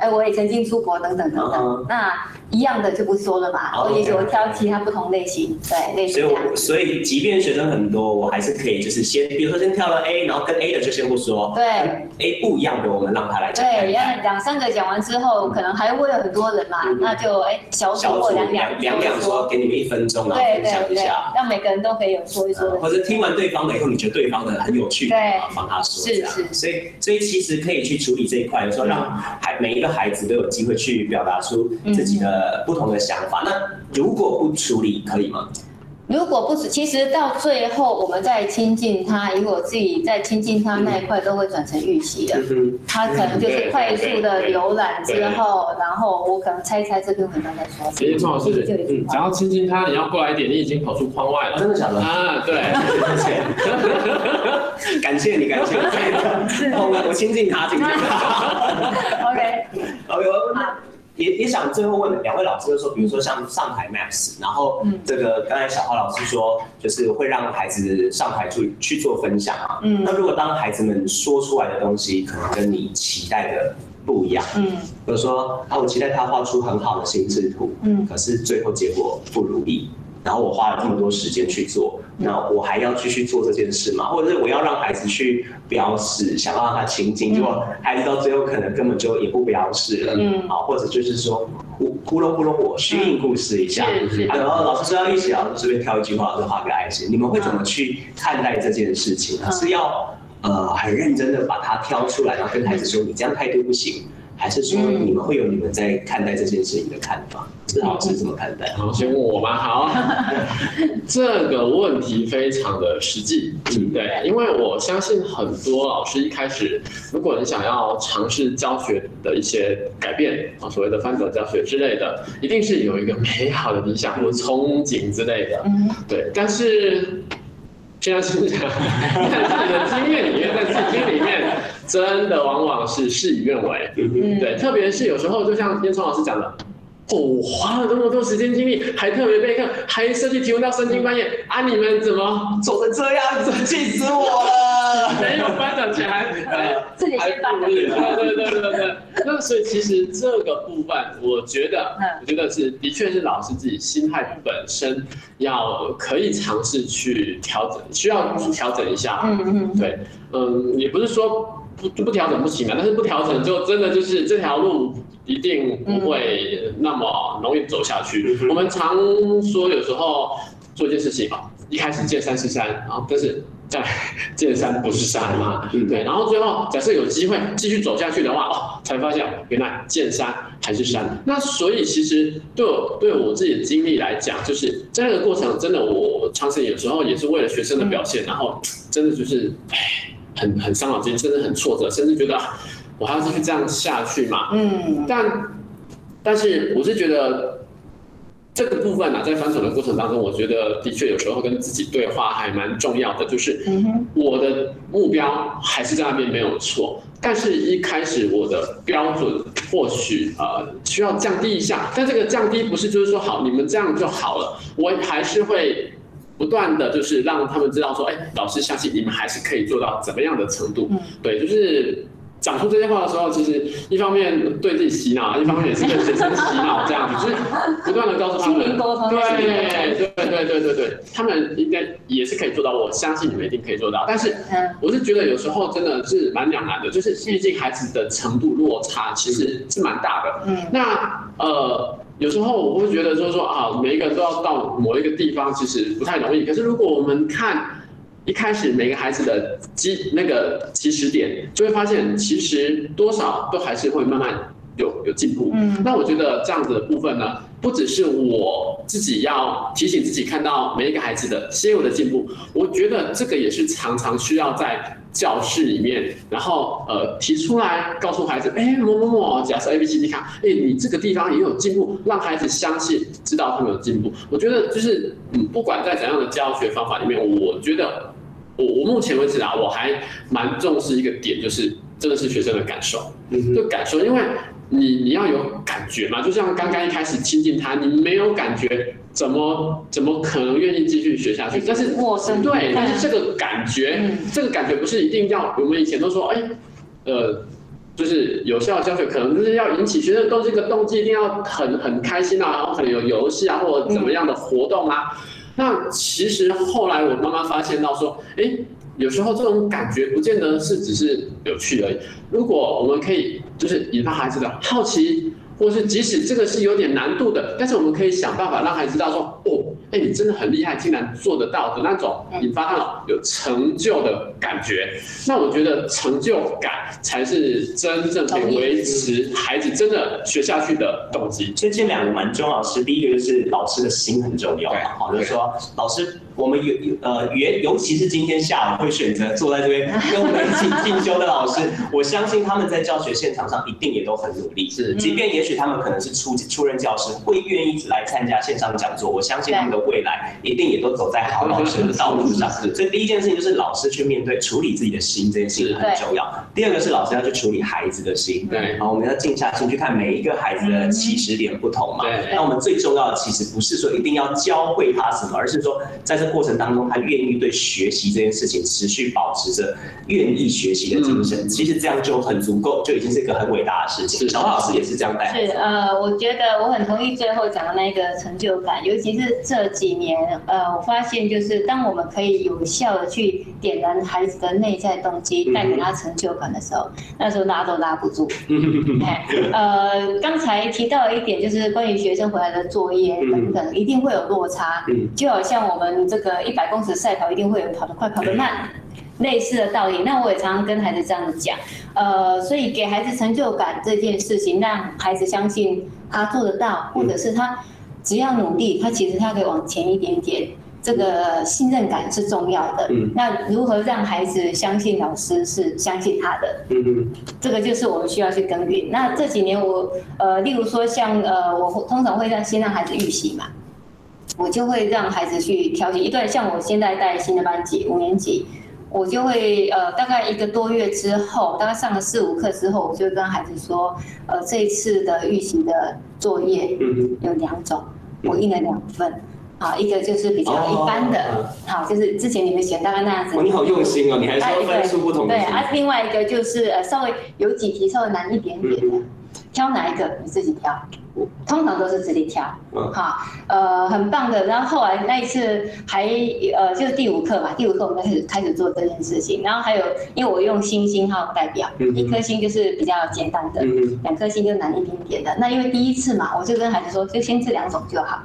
哎，我也曾经出国等等等等，那。一样的就不说了嘛，我也许我挑其他不同类型，对，类似这样。所以，即便学生很多，我还是可以就是先，比如说先挑了 A，然后跟 A 的就先不说。对，A 不一样的，我们让他来讲。对，两两三个讲完之后，可能还会有很多人嘛，那就哎小组或两两两两说，给你们一分钟，然后分享一下，让每个人都可以有说一说的。或者听完对方的以后，你觉得对方的很有趣，对，帮他说。是是。所以，所以其实可以去处理这一块，有时候让还每一个孩子都有机会去表达出自己的不同的想法。那如果不处理可以吗？如果不是，其实到最后我们在亲近他，以我自己在亲近他那一块都会转成预习的。嗯、他可能就是快速的浏览之后，然后我可能猜一猜这篇文章在说什么。陈老师，嗯，想要亲近他，你要过来一点，你已经跑出框外了。真的假的？啊，对。谢 [LAUGHS] 谢感谢你，感谢你。我 [LAUGHS] 我亲近他，亲近他。[LAUGHS] OK，OK，好。也也想最后问两位老师，就是说，比如说像上台 Max，然后这个刚才小花老师说，就是会让孩子上台去去做分享啊。嗯。那如果当孩子们说出来的东西可能跟你期待的不一样，嗯，比如说啊，我期待他画出很好的心智图，嗯，可是最后结果不如意。然后我花了这么多时间去做，那我还要继续做这件事吗？或者是我要让孩子去标示，想要让他亲近，结果孩子到最后可能根本就也不标示了，嗯，好，或者就是说糊糊弄糊弄我虚应故事一下，然后老师说要一起，老师随便挑一句话，老师画个爱心，你们会怎么去看待这件事情？呢？是要呃很认真的把它挑出来，然后跟孩子说你这样态度不行。还是说你们会有你们在看待这件事情的看法？志豪是怎么看待？好，先问我吧？好，[LAUGHS] 这个问题非常的实际，嗯，对，因为我相信很多老师一开始，如果你想要尝试教学的一些改变啊，所谓的翻转教学之类的，一定是有一个美好的理想或憧憬之类的，嗯，对，但是。现在是不是，[LAUGHS] 在自己的经验里面，在自己经历里面，真的往往是事与愿违。嗯，对，特别是有时候，就像烟囱老师讲的。我花了这么多时间精力，还特别备课，还设计题目到三更半夜啊！你们怎么走成这样子？气死我了！[LAUGHS] 没有班长前还还自己先办。对对对对对。那所以其实这个部分，我觉得，我觉得是的确是老师自己心态本身要可以尝试去调整，需要去调整一下。嗯嗯。对，嗯，也不是说。不不调整不行啊，但是不调整就真的就是这条路一定不会那么容易走下去。嗯、我们常说有时候做一件事情啊，一开始见山是山啊，但是再 [LAUGHS] 见山不是山嘛，嗯、对。然后最后假设有机会继续走下去的话，哦，才发现原来见山还是山。那所以其实对我对我自己的经历来讲，就是在那个过程真的我尝试有时候也是为了学生的表现，然后真的就是哎。很很伤脑筋，甚至很挫折，甚至觉得我还要继续这样下去嘛？嗯，但但是我是觉得这个部分呢、啊，在翻转的过程当中，我觉得的确有时候跟自己对话还蛮重要的，就是我的目标还是在那边没有错，但是一开始我的标准或许呃需要降低一下，但这个降低不是就是说好你们这样就好了，我还是会。不断的就是让他们知道说，哎，老师相信你们还是可以做到怎么样的程度。嗯，对，就是讲出这些话的时候，其实一方面对自己洗脑，[LAUGHS] 一方面也是对学生洗脑，这样子，就是不断的告诉他们，对对对对对对，他们应该也是可以做到，我相信你们一定可以做到。但是我是觉得有时候真的是蛮两难的，就是毕竟孩子的程度落差其实是蛮大的。嗯，那呃。有时候我会觉得，就是说啊，每一个人都要到某一个地方，其实不太容易。可是如果我们看一开始每个孩子的基那个起始点，就会发现其实多少都还是会慢慢有有进步。嗯，那我觉得这样子的部分呢，不只是我自己要提醒自己看到每一个孩子的些微的进步，我觉得这个也是常常需要在。教室里面，然后呃提出来告诉孩子，哎某某某，假设 A B C D 看，哎你这个地方也有进步，让孩子相信，知道他们有进步。我觉得就是嗯，不管在怎样的教学方法里面，我觉得我我目前为止啊，我还蛮重视一个点，就是真的是学生的感受，就感受，因为。你你要有感觉嘛，就像刚刚一开始亲近他，你没有感觉，怎么怎么可能愿意继续学下去？但是陌生，对，但是这个感觉，嗯、这个感觉不是一定要。我们以前都说，哎，呃，就是有效的教学，可能就是要引起学生动这个动机，一定要很很开心啊，然后可能有游戏啊，或者怎么样的活动啊。嗯、那其实后来我慢慢发现到说，哎。有时候这种感觉不见得是只是有趣而已。如果我们可以就是引发孩子的好奇，或是即使这个是有点难度的，但是我们可以想办法让孩子知道说，哦，哎，你真的很厉害，竟然做得到的那种引发他有成就的感觉。那我觉得成就感才是真正可以维持孩子真的学下去的动机。所以这两个蛮重要的是，第一个就是老师的心很重要嘛，好，就是说老师。我们有呃，尤尤其是今天下午会选择坐在这边跟我们一起进修的老师，我相信他们在教学现场上一定也都很努力。是，即便也许他们可能是初初任教师，会愿意来参加线上讲座，我相信他们的未来一定也都走在好老师的道路上。是，所以第一件事情就是老师去面对处理自己的心这件事情很重要。第二个是老师要去处理孩子的心。对，然后我们要静下心去看每一个孩子的起始点不同嘛。对。那我们最重要的其实不是说一定要教会他什么，而是说在这过程当中他。愿意对学习这件事情持续保持着愿意学习的精神，其实这样就很足够，就已经是一个很伟大的事情。小花老师也是这样带。是呃，我觉得我很同意最后讲的那个成就感，尤其是这几年，呃，我发现就是当我们可以有效的去点燃孩子的内在动机，带给他成就感的时候，那时候拉都拉不住。呃，刚才提到一点就是关于学生回来的作业等等，一定会有落差。就好像我们这个一百公尺赛跑一定会有跑得快，跑得慢，类似的道理。那我也常常跟孩子这样子讲，呃，所以给孩子成就感这件事情，让孩子相信他做得到，或者是他只要努力，他其实他可以往前一点点。这个信任感是重要的。那如何让孩子相信老师是相信他的？这个就是我们需要去耕耘。那这几年我呃，例如说像呃，我通常会让先让孩子预习嘛。我就会让孩子去调节一段，像我现在带新的班级五年级，我就会呃大概一个多月之后，大概上了四五课之后，我就跟孩子说，呃这一次的预习的作业有两种，我印了两份，好，一个就是比较一般的，好，就是之前你们选大概那样子。你好用心哦，你还说分数不同。对啊，另外一个就是呃稍微有几题稍微难一点点的，挑哪一个你自己挑。通常都是自己挑，好，呃，很棒的。然后后来那一次还呃，就是第五课嘛，第五课我们开始开始做这件事情。然后还有，因为我用星星号代表，一颗星就是比较简单的，两颗星就难一点点的。那因为第一次嘛，我就跟孩子说，就先这两种就好。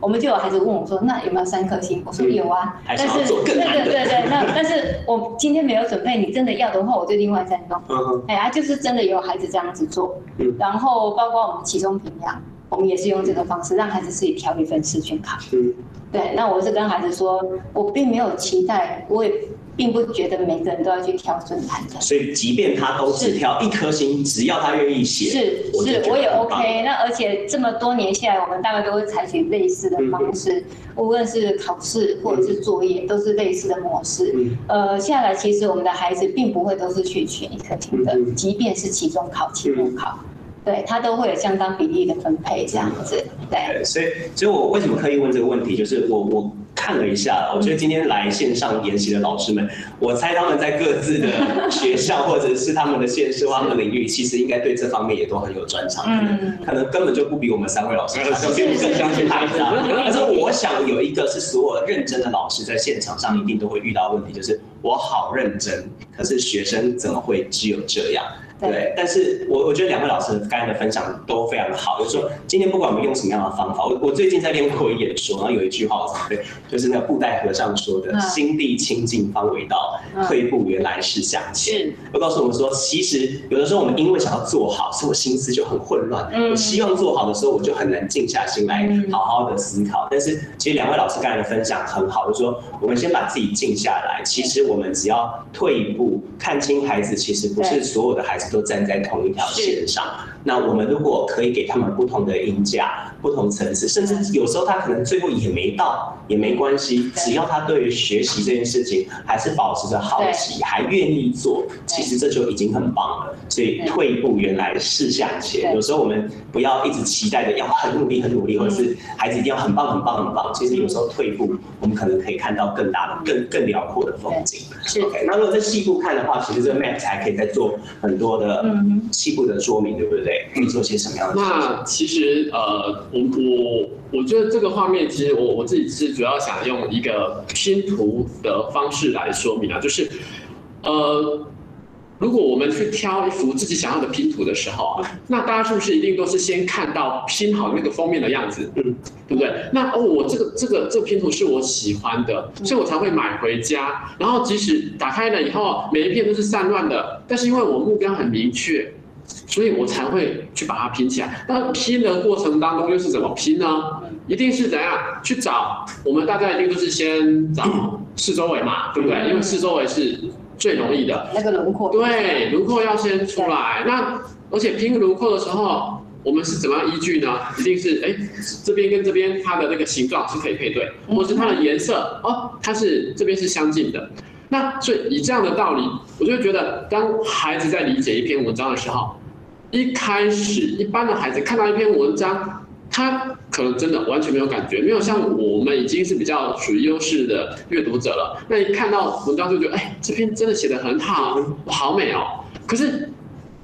我们就有孩子问我说，那有没有三颗星？我说有啊，但是对对对对，那但是我今天没有准备，你真的要的话，我就另外再弄。哎呀，就是真的有孩子这样子做，然后包括我们其中评量。我们也是用这个方式，让孩子自己挑一份试卷考。嗯，对。那我是跟孩子说，我并没有期待，我也并不觉得每个人都要去挑最难的。所以，即便他都只挑一颗星，只要他愿意写，是我是，我也 OK。那而且这么多年下来，我们大概都会采取类似的方式，无论是考试或者是作业，都是类似的模式。呃，下来其实我们的孩子并不会都是去选一颗星的，即便是期中考、期末考。对，他都会有相当比例的分配这样子，对。所以，所以我为什么刻意问这个问题？就是我我看了一下，我觉得今天来线上研习的老师们，我猜他们在各自的学校或者是他们的县市或他们领域，其实应该对这方面也都很有专长，嗯，可能根本就不比我们三位老师更相信他。但是我想有一个是所有认真的老师在现场上一定都会遇到的问题，就是我好认真，可是学生怎么会只有这样？对，但是我我觉得两位老师刚才的分享都非常的好，就是说今天不管我们用什么样的方法，我我最近在练口语演说，然后有一句话我常对，就是那个布袋和尚说的“心地清净方为道，退步原来是向前”。我告诉我们说，其实有的时候我们因为想要做好，所以我心思就很混乱。我希望做好的时候，我就很难静下心来好好的思考。但是其实两位老师刚才的分享很好，就是说我们先把自己静下来，其实我们只要退一步，看清孩子，其实不是所有的孩子。都站在同一条线上。那我们如果可以给他们不同的音价、不同层次，甚至有时候他可能最后也没到，也没关系，只要他对于学习这件事情还是保持着好奇，还愿意做，其实这就已经很棒了。所以退一步原来是向前。有时候我们不要一直期待着要很努力、很努力，或者是孩子一定要很棒、很棒、很棒。其实有时候退一步，我们可能可以看到更大的、更更辽阔的风景。是 OK，那如果在细部看的话，其实这个 Max 还可以再做很多的细部的说明，对不对？可以做些什么样的？那其实呃，我我我觉得这个画面，其实我我自己是主要想用一个拼图的方式来说明啊，就是呃，如果我们去挑一幅自己想要的拼图的时候啊，那大家是不是一定都是先看到拼好那个封面的样子，嗯，对不对？那哦，我这个这个这个拼图是我喜欢的，所以我才会买回家。然后即使打开了以后，每一片都是散乱的，但是因为我目标很明确，所以我才会去把它拼起来。那拼的过程当中又是怎么拼呢？一定是怎样去找？我们大家一定都是先找四周围嘛，对不对？因为四周围是。最容易的那个轮廓，对，轮廓要先出来。那而且拼轮廓的时候，我们是怎么样依据呢？一定是哎，这边跟这边它的那个形状是可以配对，或是它的颜色哦，它是这边是相近的。那所以以这样的道理，我就会觉得，当孩子在理解一篇文章的时候，一开始一般的孩子看到一篇文章。他可能真的完全没有感觉，没有像我们已经是比较属于优势的阅读者了。那一看到文章就觉得，哎，这篇真的写的很好，好美哦。可是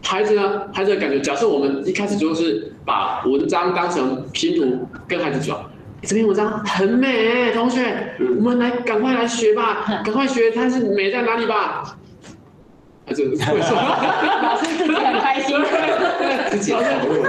孩子呢？孩子的感觉，假设我们一开始就是把文章当成拼图，跟孩子讲，这篇文章很美，同学，我们来赶快来学吧，赶快学它是美在哪里吧。还是老师自己很开心。老师，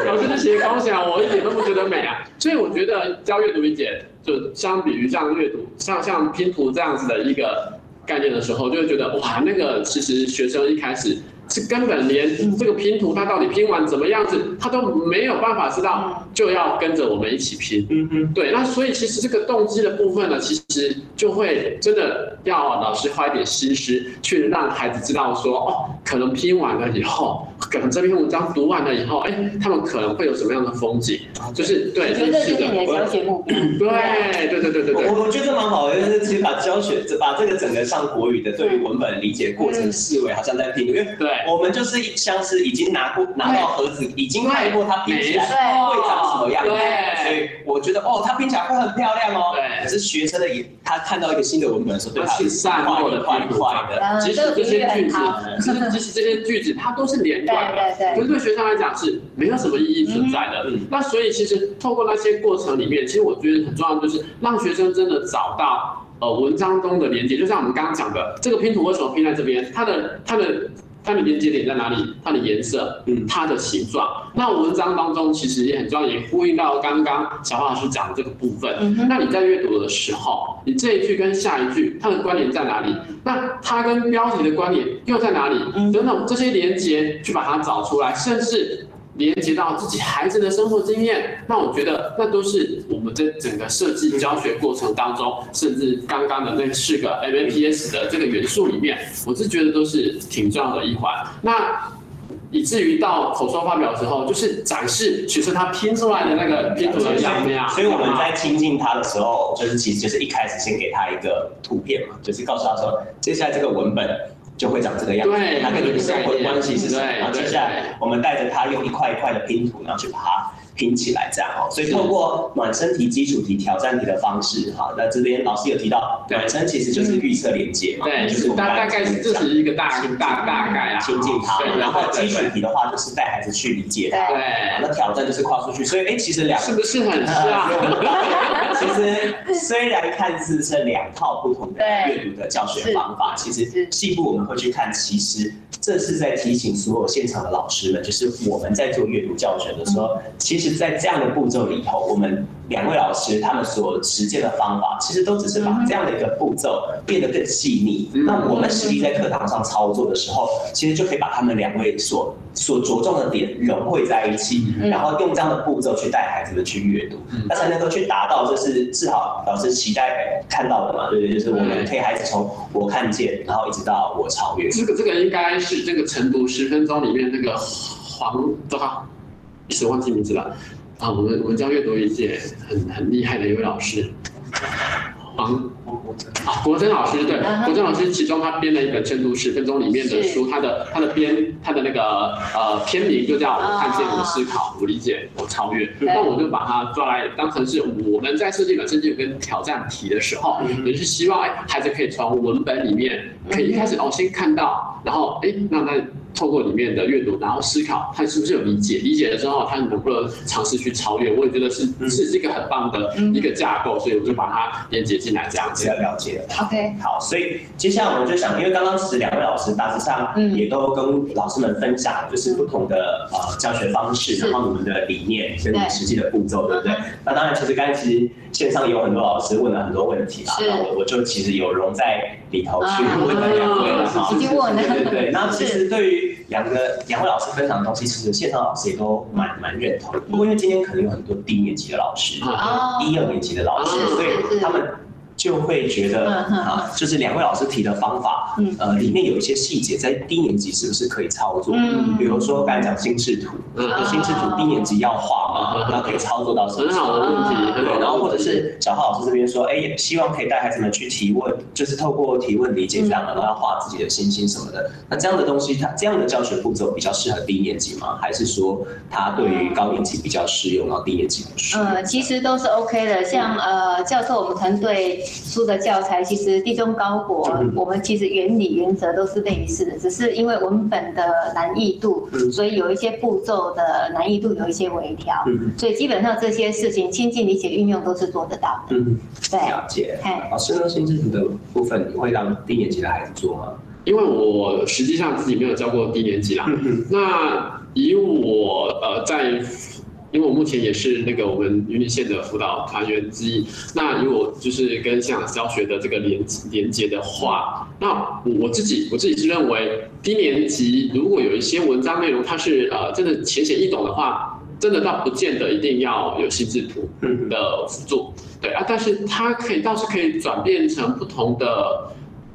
老师这些光想，我一点都不觉得美啊。所以我觉得教阅读理解，就相比于像阅读，像像拼图这样子的一个概念的时候，就会觉得哇，那个其实学生一开始。是根本连这个拼图它到底拼完怎么样子，他都没有办法知道，就要跟着我们一起拼。嗯嗯，对。那所以其实这个动机的部分呢，其实就会真的要老师花一点心思，去让孩子知道说，哦，可能拼完了以后，可能这篇文章读完了以后，哎，他们可能会有什么样的风景？就是对，是的。教学目标。对对对对对对。我我觉得蛮好的，就是其实把教学，把这个整个上国语的对于文本理解过程视为好像在拼，因为对。我们就是像是已经拿过拿到盒子，已经看过它拼起来会长什么样子，所以我觉得哦，它拼起来会很漂亮哦。对，可是学生的也，他看到一个新的文本的时候，对他是散落的快快的。[LAUGHS] 其实这些句子，其实其实这些句子它都是连贯的，可是对学生来讲是没有什么意义存在的。那所以其实透过那些过程里面，其实我觉得很重要，就是让学生真的找到呃文章中的连接，就像我们刚刚讲的，这个拼图为什么拼在这边？它的它的。它的连接点在哪里？它的颜色，嗯，它的形状。那文章当中其实也很重要，也呼应到刚刚小花老师讲的这个部分。嗯哼，那你在阅读的时候，你这一句跟下一句它的关联在哪里？那它跟标题的关联又在哪里？等等这些连接去把它找出来，甚至。连接到自己孩子的生活经验，那我觉得那都是我们在整个设计教学过程当中，甚至刚刚的那四个 MAPS 的这个元素里面，我是觉得都是挺重要的一环。那以至于到口说发表的时候，就是展示学生他拼出来的那个拼图的样子。所以我们在亲近他的时候，就是其实就是一开始先给他一个图片嘛，就是告诉他说，接下来这个文本。就会长这个样子，对，它跟你的生活的关系是什么？然后接下来我们带着它用一块一块的拼图，然后去把它拼起来，这样哦。所以透过暖身题、基础题、挑战题的方式，哈，那这边老师有提到，暖身其实就是预测连接嘛，对，就是大大概是这是一个大大大概啊，亲近它。然后基础题的话，就是带孩子去理解它，对。那挑战就是跨出去，所以哎，其实两个是不是很像？[LAUGHS] [LAUGHS] 其实虽然看似是两套不同的阅读的教学方法，其实细部我们会去看，其实这是在提醒所有现场的老师们，就是我们在做阅读教学的时候，其实，在这样的步骤里头，我们两位老师他们所实践的方法，其实都只是把这样的一个步骤变得更细腻。那我们实际在课堂上操作的时候，其实就可以把他们两位所所着重的点融汇在一起，然后用这样的步骤去带孩子们去阅读，那才能够去达到就是。是志豪老师期待看到的嘛？对不对？就是我们可以孩子从我看见，然后一直到我超越。这个这个应该是这个晨读十分钟里面那个黄多少，一时忘记名字了啊。我们我们教阅读理解很很厉害的一位老师。黄国珍啊，国珍老师对，国珍老师其中他编了一本《晨读十分钟》里面的书，他的他的编他的那个呃篇名就叫我看见我思考我理解我超越，那我就把它抓来当成是我们在设计本身就有跟挑战题的时候，也是希望哎孩子可以从文本里面可以一开始哦先看到，然后哎让他。透过里面的阅读，然后思考他是不是有理解，理解了之后他能不能尝试去超越。我也觉得是是一个很棒的一个架构，所以我就把它连接进来这样子。要了解了。OK，好，所以接下来我们就想，因为刚刚其实两位老师大致上也都跟老师们分享，就是不同的呃教学方式，然后你们的理念跟实际的步骤，对不对？那当然，其实刚才其实线上有很多老师问了很多问题啦，那我我就其实有融在里头去问了两位了哈。对对对，那其实对于两个两位老师分享的东西，其实线上老师也都蛮蛮认同。不过因为今天可能有很多低年级的老师，一二年级的老师，所以他们。就会觉得啊，就是两位老师提的方法，呃，里面有一些细节，在低年级是不是可以操作？比如说刚才讲心智图，心智图低年级要画嘛，那可以操作到什么？很好的问题。对，然后或者是小浩老师这边说，哎，希望可以带孩子们去提问，就是透过提问理解这样，然后要画自己的星星什么的。那这样的东西，它这样的教学步骤比较适合低年级吗？还是说它对于高年级比较适用，然后低年级不适用？呃，其实都是 OK 的。像呃，教授我们团队。书的教材其实地中高国，我们其实原理原则都是类似的，只是因为文本的难易度，所以有一些步骤的难易度有一些微调，所以基本上这些事情亲近理解运用都是做得到的。嗯，对，了解。老师呢，心智图的部分你会让低年级的孩子做吗？因为我实际上自己没有教过低年级啦。那以我呃在。因为我目前也是那个我们云林县的辅导团员之一，那如果就是跟像教学的这个连连接的话，那我自己我自己是认为低年级如果有一些文章内容它是呃真的浅显易懂的话，真的倒不见得一定要有心智图的辅助，对啊，但是它可以倒是可以转变成不同的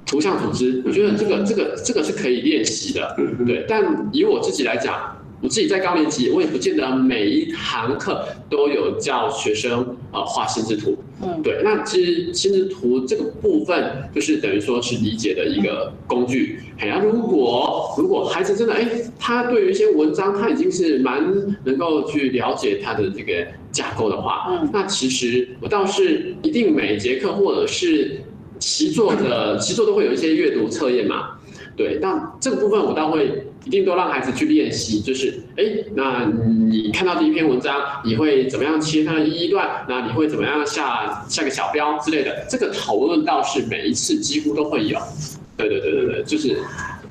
图像组织，我觉得这个这个这个是可以练习的，对，但以我自己来讲。我自己在高年级，我也不见得每一堂课都有教学生呃画心智图。嗯，对，那其实心智图这个部分就是等于说是理解的一个工具。哎呀，如果如果孩子真的哎，他对于一些文章他已经是蛮能够去了解他的这个架构的话，嗯，那其实我倒是一定每节课或者是习作的习作都会有一些阅读测验嘛。对，那这个部分我倒会。一定多让孩子去练习，就是，哎，那你看到第一篇文章，你会怎么样切它的一段？那你会怎么样下下个小标之类的？这个讨论倒是每一次几乎都会有。对对对对对，就是。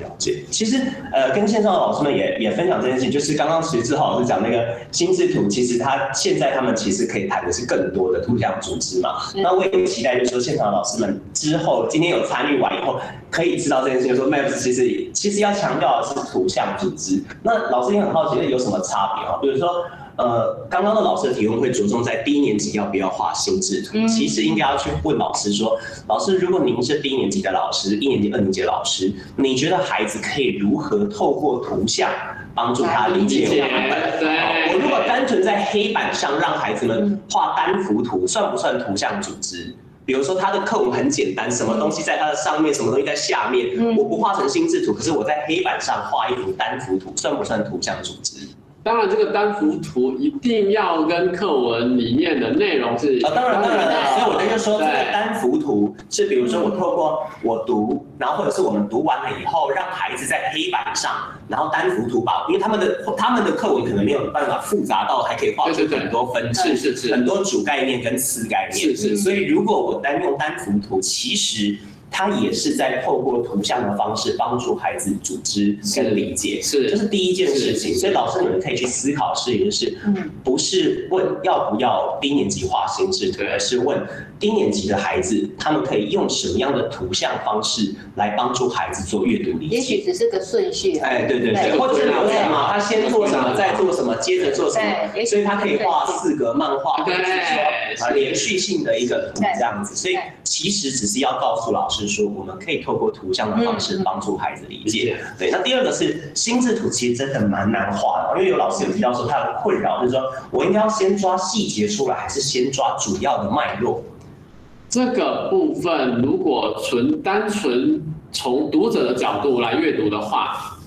了解，其实呃，跟线上的老师们也也分享这件事情，就是刚刚其实志浩老师讲那个心智图，其实他现在他们其实可以谈的是更多的图像组织嘛。那我也期待，就是说现场的老师们之后今天有参与完以后，可以知道这件事情，说 MAPS 其实其实要强调的是图像组织。那老师也很好奇，那有什么差别哈？比如说。呃，刚刚的老师的提问会着重在低年级要不要画心智图，其实应该要去问老师说，老师，如果您是低年级的老师，一年级、二年级的老师，你觉得孩子可以如何透过图像帮助他理解文本？对，我如果单纯在黑板上让孩子们画单幅图，算不算图像组织？比如说他的课文很简单，什么东西在它的上面，什么东西在下面，我不画成心智图，可是我在黑板上画一幅单幅图，算不算图像组织？当然，这个单幅图一定要跟课文里面的内容是啊，当然当然，所以我就说这个单幅图是，比如说我透过我读，然后或者是我们读完了以后，让孩子在黑板上，然后单幅图把，因为他们的他们的课文可能没有办法复杂到还可以画出很多分支，是是是，很多主概念跟次概念，是是，所以如果我单用单幅图，其实。他也是在透过图像的方式帮助孩子组织跟理解，是，这是第一件事情。所以老师你们可以去思考是一个是，不是问要不要低年级画心智图，而是问低年级的孩子他们可以用什么样的图像方式来帮助孩子做阅读理解。也许只是个顺序，哎，对对对，或者是流程嘛，他先做什么，再做什么，接着做什么，所以他可以画四格漫画，或者是说啊连续性的一个图这样子。所以其实只是要告诉老师。说，我们可以透过图像的方式帮助孩子理解。对，那第二个是心智图，其实真的蛮难画的，因为有老师有提到说他的困扰，就是说我应该要先抓细节出来，还是先抓主要的脉络？这个部分如果纯单纯从读者的角度来阅读的话，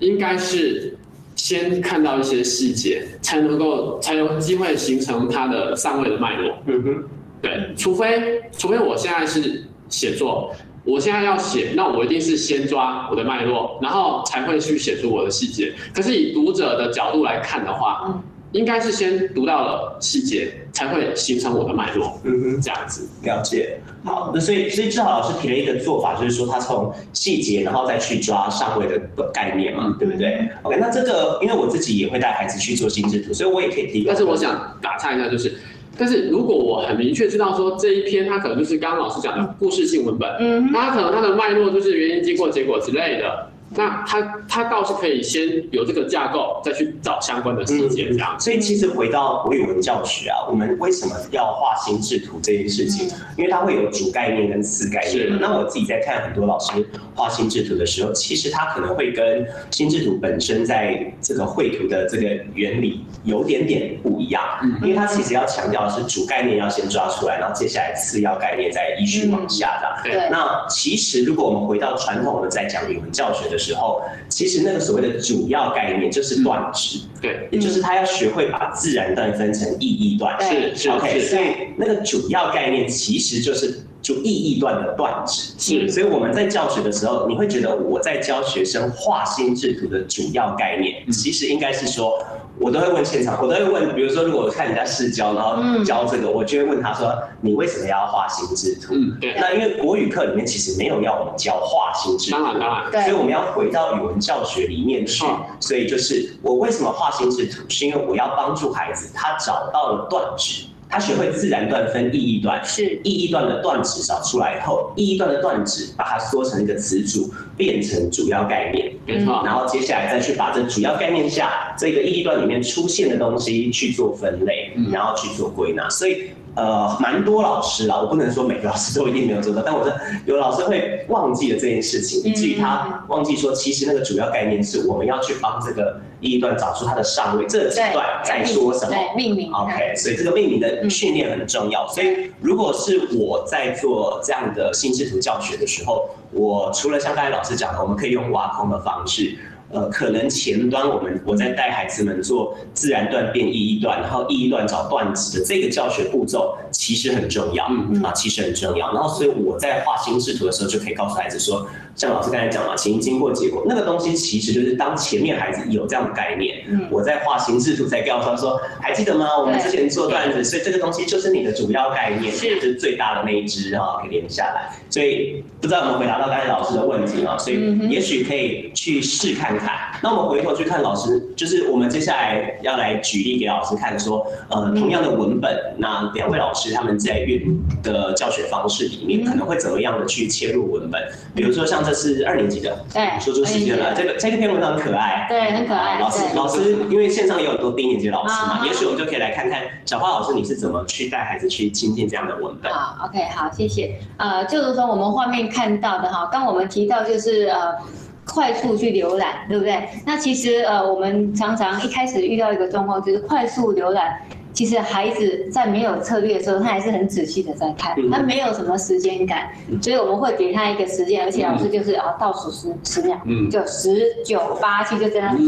应该是先看到一些细节，才能够才有机会形成它的上位的脉络。嗯哼，对，除非除非我现在是。写作，我现在要写，那我一定是先抓我的脉络，然后才会去写出我的细节。可是以读者的角度来看的话，嗯应该是先读到了细节，才会形成我的脉络。嗯哼，这样子了解。好，那所以所以志豪老师提了一个做法，就是说他从细节，然后再去抓上位的概念嘛，对不对？OK，那这个因为我自己也会带孩子去做心智图，所以我也可以提。但是我想打岔一下，就是，但是如果我很明确知道说这一篇它可能就是刚刚老师讲的故事性文本，嗯，它可能它的脉络就是原因、经过、结果之类的。那他他倒是可以先有这个架构，再去找相关的细节这样。所以其实回到国语文教学啊，我们为什么要画心智图这件事情？因为它会有主概念跟次概念。那我自己在看很多老师画心智图的时候，其实他可能会跟心智图本身在这个绘图的这个原理有点点不一样。因为他其实要强调的是主概念要先抓出来，然后接下来次要概念再依序往下的。对。那其实如果我们回到传统的在讲语文教学的时候，其实那个所谓的主要概念就是断指，对，也就是他要学会把自然段分成意义段，是是 OK，所以那个主要概念其实就是就意义段的断指，是，所以我们在教学的时候，你会觉得我在教学生画心智图的主要概念，其实应该是说。我都会问现场，我都会问，比如说，如果我看人家试教，然后教这个，嗯、我就会问他说：“你为什么要画心智图？”嗯，对。那因为国语课里面其实没有要我们教画心智图，当然当然，所以我们要回到语文教学里面去。嗯、所以就是我为什么画心智图，是因为我要帮助孩子他找到了断指。他学会自然段分意义段，是意义段的段子找出来以后，意义段的段子把它缩成一个词组，变成主要概念，没错。然后接下来再去把这主要概念下这个意义段里面出现的东西去做分类，然后去做归纳。所以。呃，蛮多老师啦，我不能说每个老师都一定没有做到，[LAUGHS] 但我说有老师会忘记了这件事情，以至于他忘记说，其实那个主要概念是我们要去帮这个意义段找出它的上位，这几段在说什么？命名。OK，所以这个命名的训练很重要。所以如果是我在做这样的心智图教学的时候，我除了像刚才老师讲的，我们可以用挖空的方式。呃，可能前端我们我在带孩子们做自然段变意义段，然后意义段找段子的这个教学步骤其实很重要，嗯啊，其实很重要。然后所以我在画心智图的时候，就可以告诉孩子说，像老师刚才讲嘛，前因经过结果那个东西，其实就是当前面孩子有这样的概念，嗯，我在画心智图才告诉他说，还记得吗？我们之前做段子，所以这个东西就是你的主要概念，是就是最大的那一只哈，可以连下来。所以不知道有没有回答到刚才老师的问题啊？所以也许可以去试看看。那我们回头去看老师，就是我们接下来要来举例给老师看，说，呃，同样的文本，那两位老师他们在阅读的教学方式里面，可能会怎么样的去切入文本？比如说像这是二年级的，对，说出时间了，这个这个篇文章很可爱，对，很可爱。老师老师，因为线上也有很多低年级老师嘛，也许我们就可以来看看小花老师你是怎么去带孩子去亲近这样的文本。好，OK，好，谢谢。呃，就是说我们画面看到的哈，刚我们提到就是呃。快速去浏览，对不对？那其实呃，我们常常一开始遇到一个状况，就是快速浏览。其实孩子在没有策略的时候，他还是很仔细的在看，他没有什么时间感，所以我们会给他一个时间，而且老师就是啊倒数十十秒，就十九八七就这样子。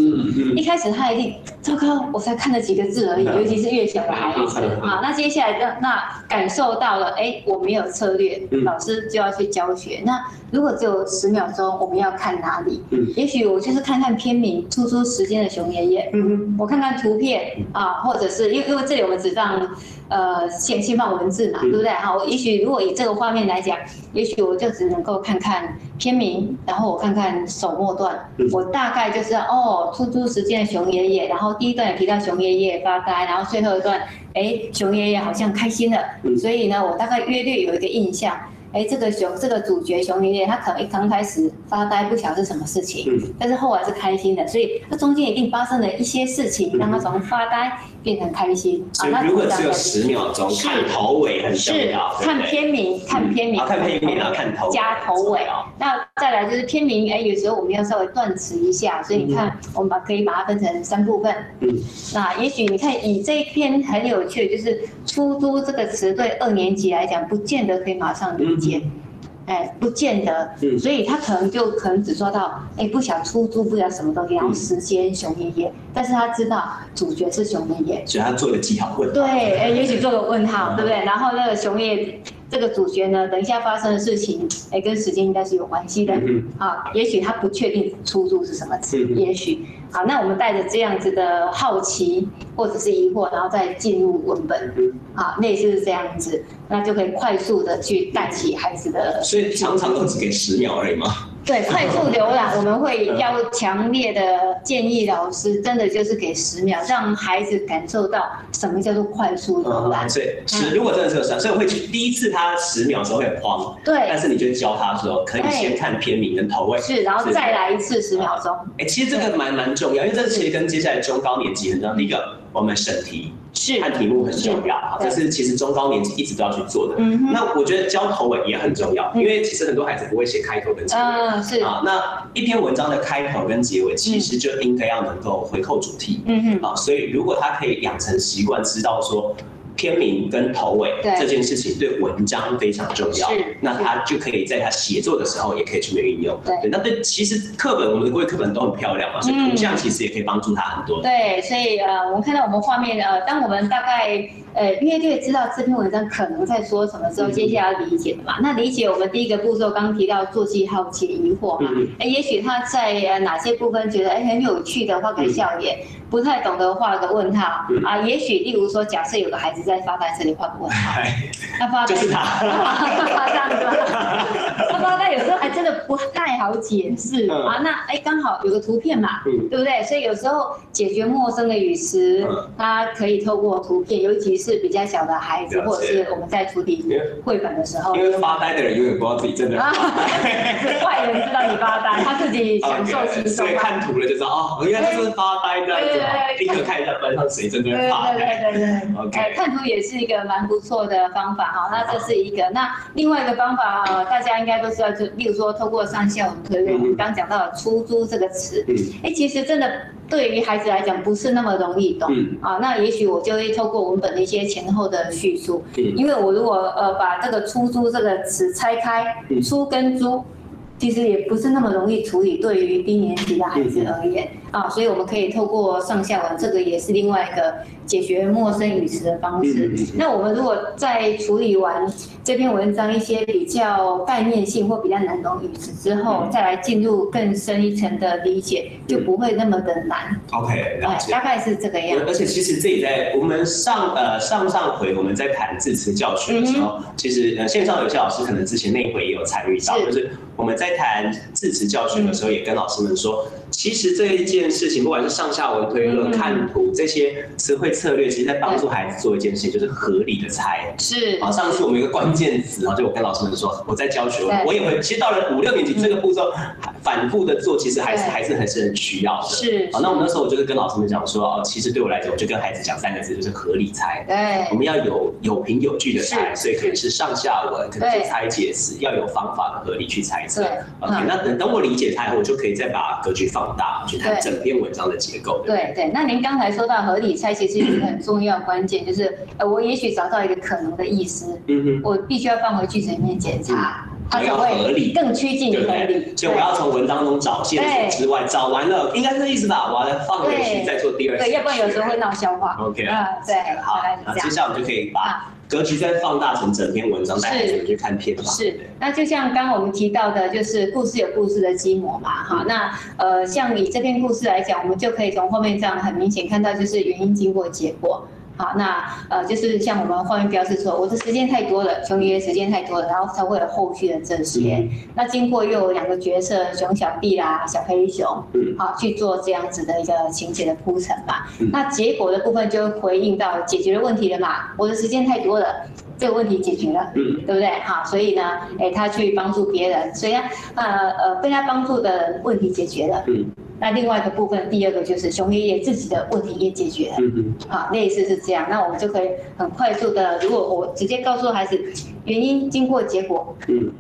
一开始他一定糟糕，我才看了几个字而已，尤其是越小的孩子啊。那接下来那那感受到了，哎，我没有策略，老师就要去教学。那如果只有十秒钟，我们要看哪里？也许我就是看看片名，出租时间的熊爷爷，我看看图片啊，或者是因为因为这。我们只放呃先先放文字嘛，对不对？好，也许如果以这个画面来讲，也许我就只能够看看片名，然后我看看首末段，我大概就是哦，出租时间的熊爷爷，然后第一段也提到熊爷爷发呆，然后最后一段，哎，熊爷爷好像开心了，所以呢，我大概约略有一个印象。哎，这个熊，这个主角熊爷爷，他可能一刚开始发呆，不晓得是什么事情，嗯，但是后来是开心的，所以他中间一定发生了一些事情，让他从发呆变成开心。所以如果只有十秒钟，看头尾很重要，看片名，看片名，看片名，然后看头加头尾。那再来就是片名，哎，有时候我们要稍微断词一下，所以你看，我们把可以把它分成三部分。嗯，那也许你看，以这一篇很有趣，就是出租这个词，对二年级来讲，不见得可以马上理解。哎，不见得，嗯，所以他可能就可能只抓到，哎，不想出租，不想什么东西，然后时间熊爷爷，但是他知道主角是熊爷爷，所以他做了记号问号，对，哎，也许做个问号，对不对？然后那个熊爷爷这个主角呢，等一下发生的事情，哎，跟时间应该是有关系的，嗯，啊，也许他不确定出租是什么词，嗯，也许。好，那我们带着这样子的好奇或者是疑惑，然后再进入文本，好，类似是这样子，那就可以快速的去带起孩子的。所以常常都只给十秒而已吗？对，快速浏览，我们会要强烈的建议老师，真的就是给十秒，让孩子感受到什么叫做快速浏览。所以十，如果真的是算，所以我会去第一次他十秒的时候会很慌。对。但是你就教他的时候，可以先看片名跟头位。是，然后再来一次十秒钟。哎，其实这个蛮蛮重要，因为这其实跟接下来中高年级很重要。第一个，我们审题。是看题目很重要，啊，这是其实中高年级一直都要去做的。嗯，那我觉得教头尾也很重要，因为其实很多孩子不会写开头跟结尾。嗯，是啊，那一篇文章的开头跟结尾，其实就应该要能够回扣主题。嗯嗯，啊，所以如果他可以养成习惯，知道说。篇名跟头尾这件事情对文章非常重要，那他就可以在他写作的时候也可以去运用。对，那对，其实课本我们的国语课本都很漂亮嘛，所以图像其实也可以帮助他很多。对，所以呃，我们看到我们画面呃，当我们大概呃约略知道这篇文章可能在说什么之后，接下来要理解的嘛。那理解我们第一个步骤，刚刚提到做记号解疑惑嘛，哎，也许他在呃哪些部分觉得哎很有趣的画个笑脸。不太懂得画个问号、嗯、啊，也许例如说，假设有个孩子在发呆，这里画个问号，[LAUGHS] 他发呆就是他，他这样子，他发呆有时候还真的不太好解释、嗯、啊。那哎，刚好有个图片嘛，嗯、对不对？所以有时候解决陌生的语词，嗯、他可以透过图片，尤其是比较小的孩子，或者是我们在处理绘本的时候，因为发呆的人永远不知道自己真的外人知道你发呆，他自己享受 [LAUGHS] 其中。所以看图了就知道哦，原来是发呆的。立刻看一下班上谁正在发。对对对对对。OK，看图也是一个蛮不错的方法哈。那这是一个，那另外一个方法哈，大家应该都知道，就例如说透过上下文推论，我们刚讲到的出租这个词，哎，其实真的对于孩子来讲不是那么容易懂。啊，那也许我就会透过文本的一些前后的叙述，嗯因为我如果呃把这个出租这个词拆开，出跟租。其实也不是那么容易处理，对于低年级的孩子而言啊，所以我们可以透过上下文，这个也是另外一个解决陌生语词的方式。那我们如果在处理完这篇文章一些比较概念性或比较难懂语词之后，再来进入更深一层的理解，就不会那么的难。OK。大概是这个样。而且其实这里在我们上呃上上回我们在谈字词教学的时候，其实呃线上有些老师可能之前那回也有参与到，就是我们在谈字词教学的时候，也跟老师们说，其实这一件事情，不管是上下文推论、看图这些词汇策略，其实在帮助孩子做一件事情，就是合理的猜。是。好，上次我们有一个关键词啊，就我跟老师们说，我在教学，我也会，其实到了五六年级这个步骤，反复的做，其实还是还是还是很需要的。是。好，那我们那时候我就是跟老师们讲说，哦，其实对我来讲，我就跟孩子讲三个字，就是合理猜。对。我们要有有凭有据的猜，所以可能是上下文，可能是拆解词，要有方法的合理去猜测。OK，那等等我理解它以后，我就可以再把格局放大，去看整篇文章的结构。对对，那您刚才说到合理拆解，其实是很重要关键，就是呃，我也许找到一个可能的意思，嗯哼，我必须要放回句子里面检查，它才会更趋近于合理。所以我要从文章中找线索之外，找完了应该是这意思吧？我要放回去再做第二次。对，要不然有时候会闹笑话。OK，啊，对，好，那接下来我们就可以把。格局再放大成整篇文章，大家怎么去看片嘛？是，那就像刚刚我们提到的，就是故事有故事的基模嘛，哈，那呃，像以这篇故事来讲，我们就可以从后面这样很明显看到，就是原因、经过、结果。好，那呃，就是像我们画面标示说，我的时间太多了，熊爷爷时间太多了，然后才会有后续的这些。嗯、那经过又有两个角色，熊小弟啦，小黑熊，嗯，好去做这样子的一个情节的铺陈嘛。嗯、那结果的部分就回应到解决了问题了嘛，我的时间太多了，这个问题解决了，嗯，对不对？好，所以呢，哎，他去帮助别人，所以呢，呃呃，被他帮助的问题解决了，嗯。那另外一个部分，第二个就是熊爷爷自己的问题也解决了，好，类似是这样，那我们就可以很快速的，如果我直接告诉孩子原因、经过、结果，嗯，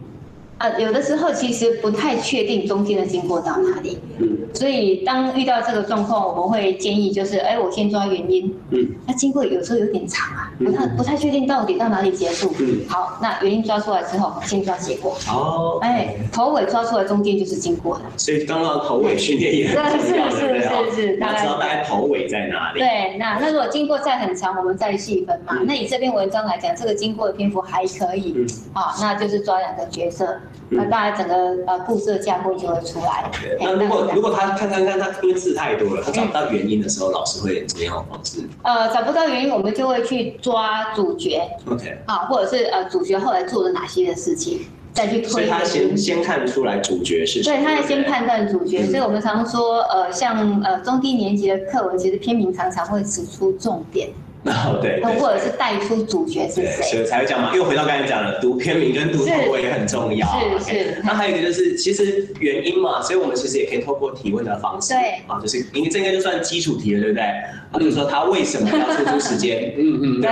呃，有的时候其实不太确定中间的经过到哪里。嗯。所以当遇到这个状况，我们会建议就是，哎，我先抓原因。嗯。那经过有时候有点长啊，不太不太确定到底到哪里结束。嗯。好，那原因抓出来之后，先抓结果。哦。哎，头尾抓出来，中间就是经过了。所以刚刚头尾训练也很重要，[LAUGHS] 对不对？是是是。大知道大概头尾在哪里？对，那那如果经过再很长，我们再细分嘛。那以这篇文章来讲，这个经过的篇幅还可以。嗯。好，那就是抓两个角色，那大概整个呃故事的架构就会出来。那如果如果他看看看他因为字太多了，他找不到原因的时候，老师会怎么样的方式？呃，找不到原因，我们就会去抓主角。OK。啊，或者是呃主角后来做了哪些的事情，再去推。所以他先先看出来主角是谁。对，他要先判断主角。所以我们常说，呃，像呃中低年级的课文，其实篇名常常会指出重点。[LAUGHS] 哦，对，或者是带出主角是谁，所以才会讲嘛。又回到刚才讲了，读片名跟读头尾也很重要。是是。那还有一个就是，其实原因嘛，所以我们其实也可以透过提问的方式，对，啊，就是因为这应该就算基础题了，对不对？啊，比如说他为什么要出租时间？[LAUGHS] 嗯嗯，对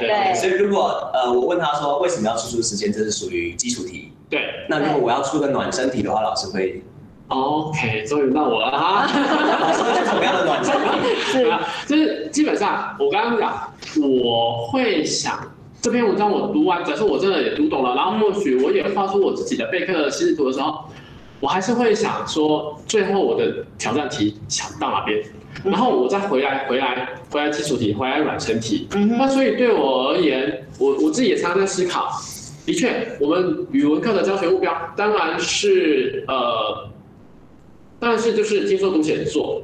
对对。所以如果呃我问他说为什么要出租时间，这是属于基础题。对。那如果我要出个暖身题的话，老师会。OK，终于到我了哈。[LAUGHS] 是什么样的暖身题？是啊，就是基本上我刚刚讲，我会想这篇文章我读完，假设我真的也读懂了，然后或许我也画出我自己的备课心智图的时候，我还是会想说，最后我的挑战题想到哪边，然后我再回来回来回来基础题，回来暖身题。那所以对我而言，我我自己也常常在思考，的确，我们语文课的教学目标当然是呃。但是就是听说读写作，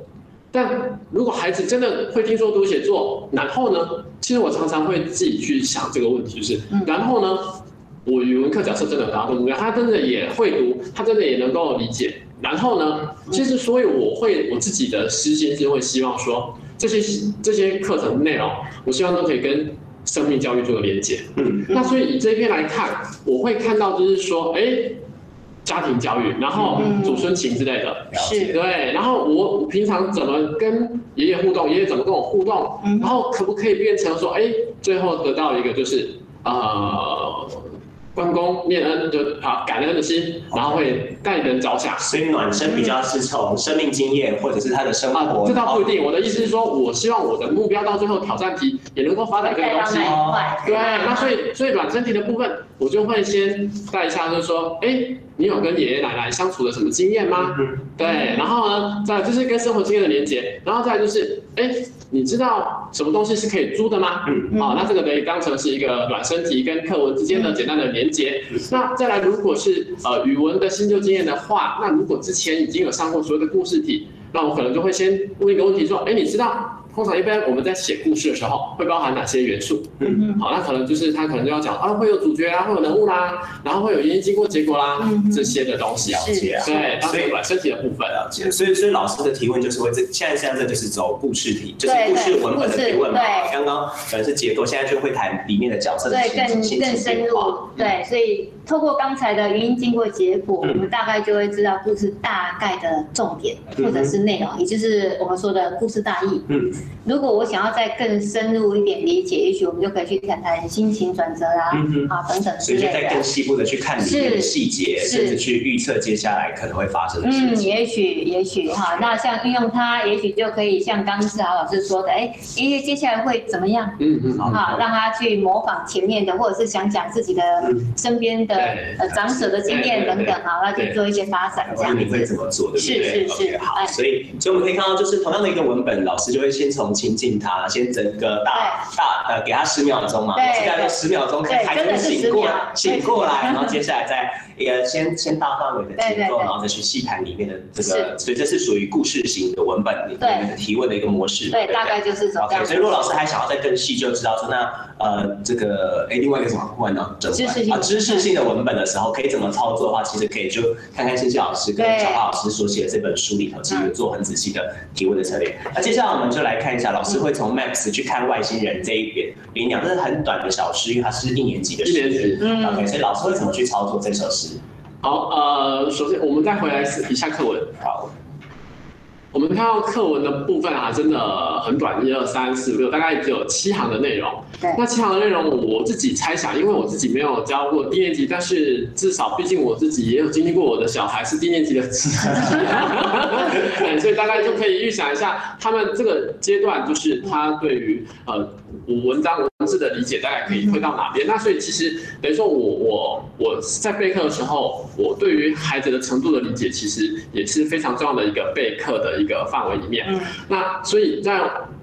但如果孩子真的会听说读写作，然后呢？其实我常常会自己去想这个问题，就是然后呢？我语文课假设真的达到目标，他真的也会读，他真的也能够理解，然后呢？其实所以我会我自己的私心是会希望说，这些这些课程内容，我希望都可以跟生命教育做个连接。嗯，那所以以这篇来看，我会看到就是说，哎。家庭教育，然后祖孙情之类的，嗯、是对。然后我平常怎么跟爷爷互动，爷爷怎么跟我互动，嗯、然后可不可以变成说，哎，最后得到一个就是，呃。关公念恩就啊，感恩的心，然后会待人着想，所以暖身比较是从生命经验或者是他的生活。这倒不一定，我的意思是说，我希望我的目标到最后挑战题也能够发展这个东西。对，那所以所以暖身题的部分，我就会先带一下，就是说，哎，你有跟爷爷奶奶相处的什么经验吗？对，然后呢，再就是跟生活经验的连接，然后再就是，哎。你知道什么东西是可以租的吗？嗯，好，那这个可以当成是一个暖身题跟课文之间的简单的连接。嗯、那再来，如果是呃语文的新旧经验的话，那如果之前已经有上过所有的故事题，那我可能就会先问一个问题说，哎，你知道？通常一般我们在写故事的时候，会包含哪些元素？嗯，好，那可能就是他可能就要讲啊，会有主角啊，会有人物啦，然后会有原因、经过、结果啦，这些的东西。了解啊，对，所以暖身体的部分了解。所以，所以老师的提问就是会这现在现在这就是走故事题，就是故事文本的提问嘛。刚刚可能是结构，现在就会谈里面的角色的对，更更深入。对，所以透过刚才的原因、经过、结果，我们大概就会知道故事大概的重点或者是内容，也就是我们说的故事大意。嗯。如果我想要再更深入一点理解，也许我们就可以去谈谈心情转折啊，啊等等之类的。所以就再更细部的去看里面的细节，甚至去预测接下来可能会发生的事情。嗯，也许也许哈，那像运用它，也许就可以像刚刚志豪老师说的，哎，因为接下来会怎么样？嗯嗯，好，让他去模仿前面的，或者是想讲自己的身边的呃长者的经验等等，啊，那去做一些发展这样子。你会怎么做？对不对？是是是，好，所以所以我们可以看到，就是同样的一个文本，老师就会先从。亲近他，先整个大大呃，给他十秒钟嘛，大概十秒钟，看孩子醒过醒过来，然后接下来再一个先先大范围的结构，然后再去细谈里面的这个，所以这是属于故事型的文本里面的提问的一个模式。对，大概就是这样。所以如果老师还想要再更细，就知道说那呃这个哎另外一个什么问呢？知识性啊知识性的文本的时候可以怎么操作的话，其实可以就看看谢谢老师跟小花老师所写的这本书里头，其实有做很仔细的提问的策略。那接下来我们就来看一下。老师会从 Max 去看外星人这一边，你讲这是很短的小诗，因为它是一年级的诗。嗯，OK，所以老师会怎么去操作这首诗？好，呃，首先我们再回来一下课文。好，我们看到课文的部分啊，真的很短，一二三四五六，大概只有七行的内容。对。那七行的内容，我自己猜想，因为我自己没有教过低年级，但是至少毕竟我自己也有经历过，我的小孩是低年级的，对，[LAUGHS] [LAUGHS] 所以大概就可以预想一下，他们这个阶段就是他对于呃文章文字的理解大概可以推到哪边。嗯、那所以其实等于说我我我在备课的时候，我对于孩子的程度的理解，其实也是非常重要的一个备课的。一个范围里面，嗯、那所以在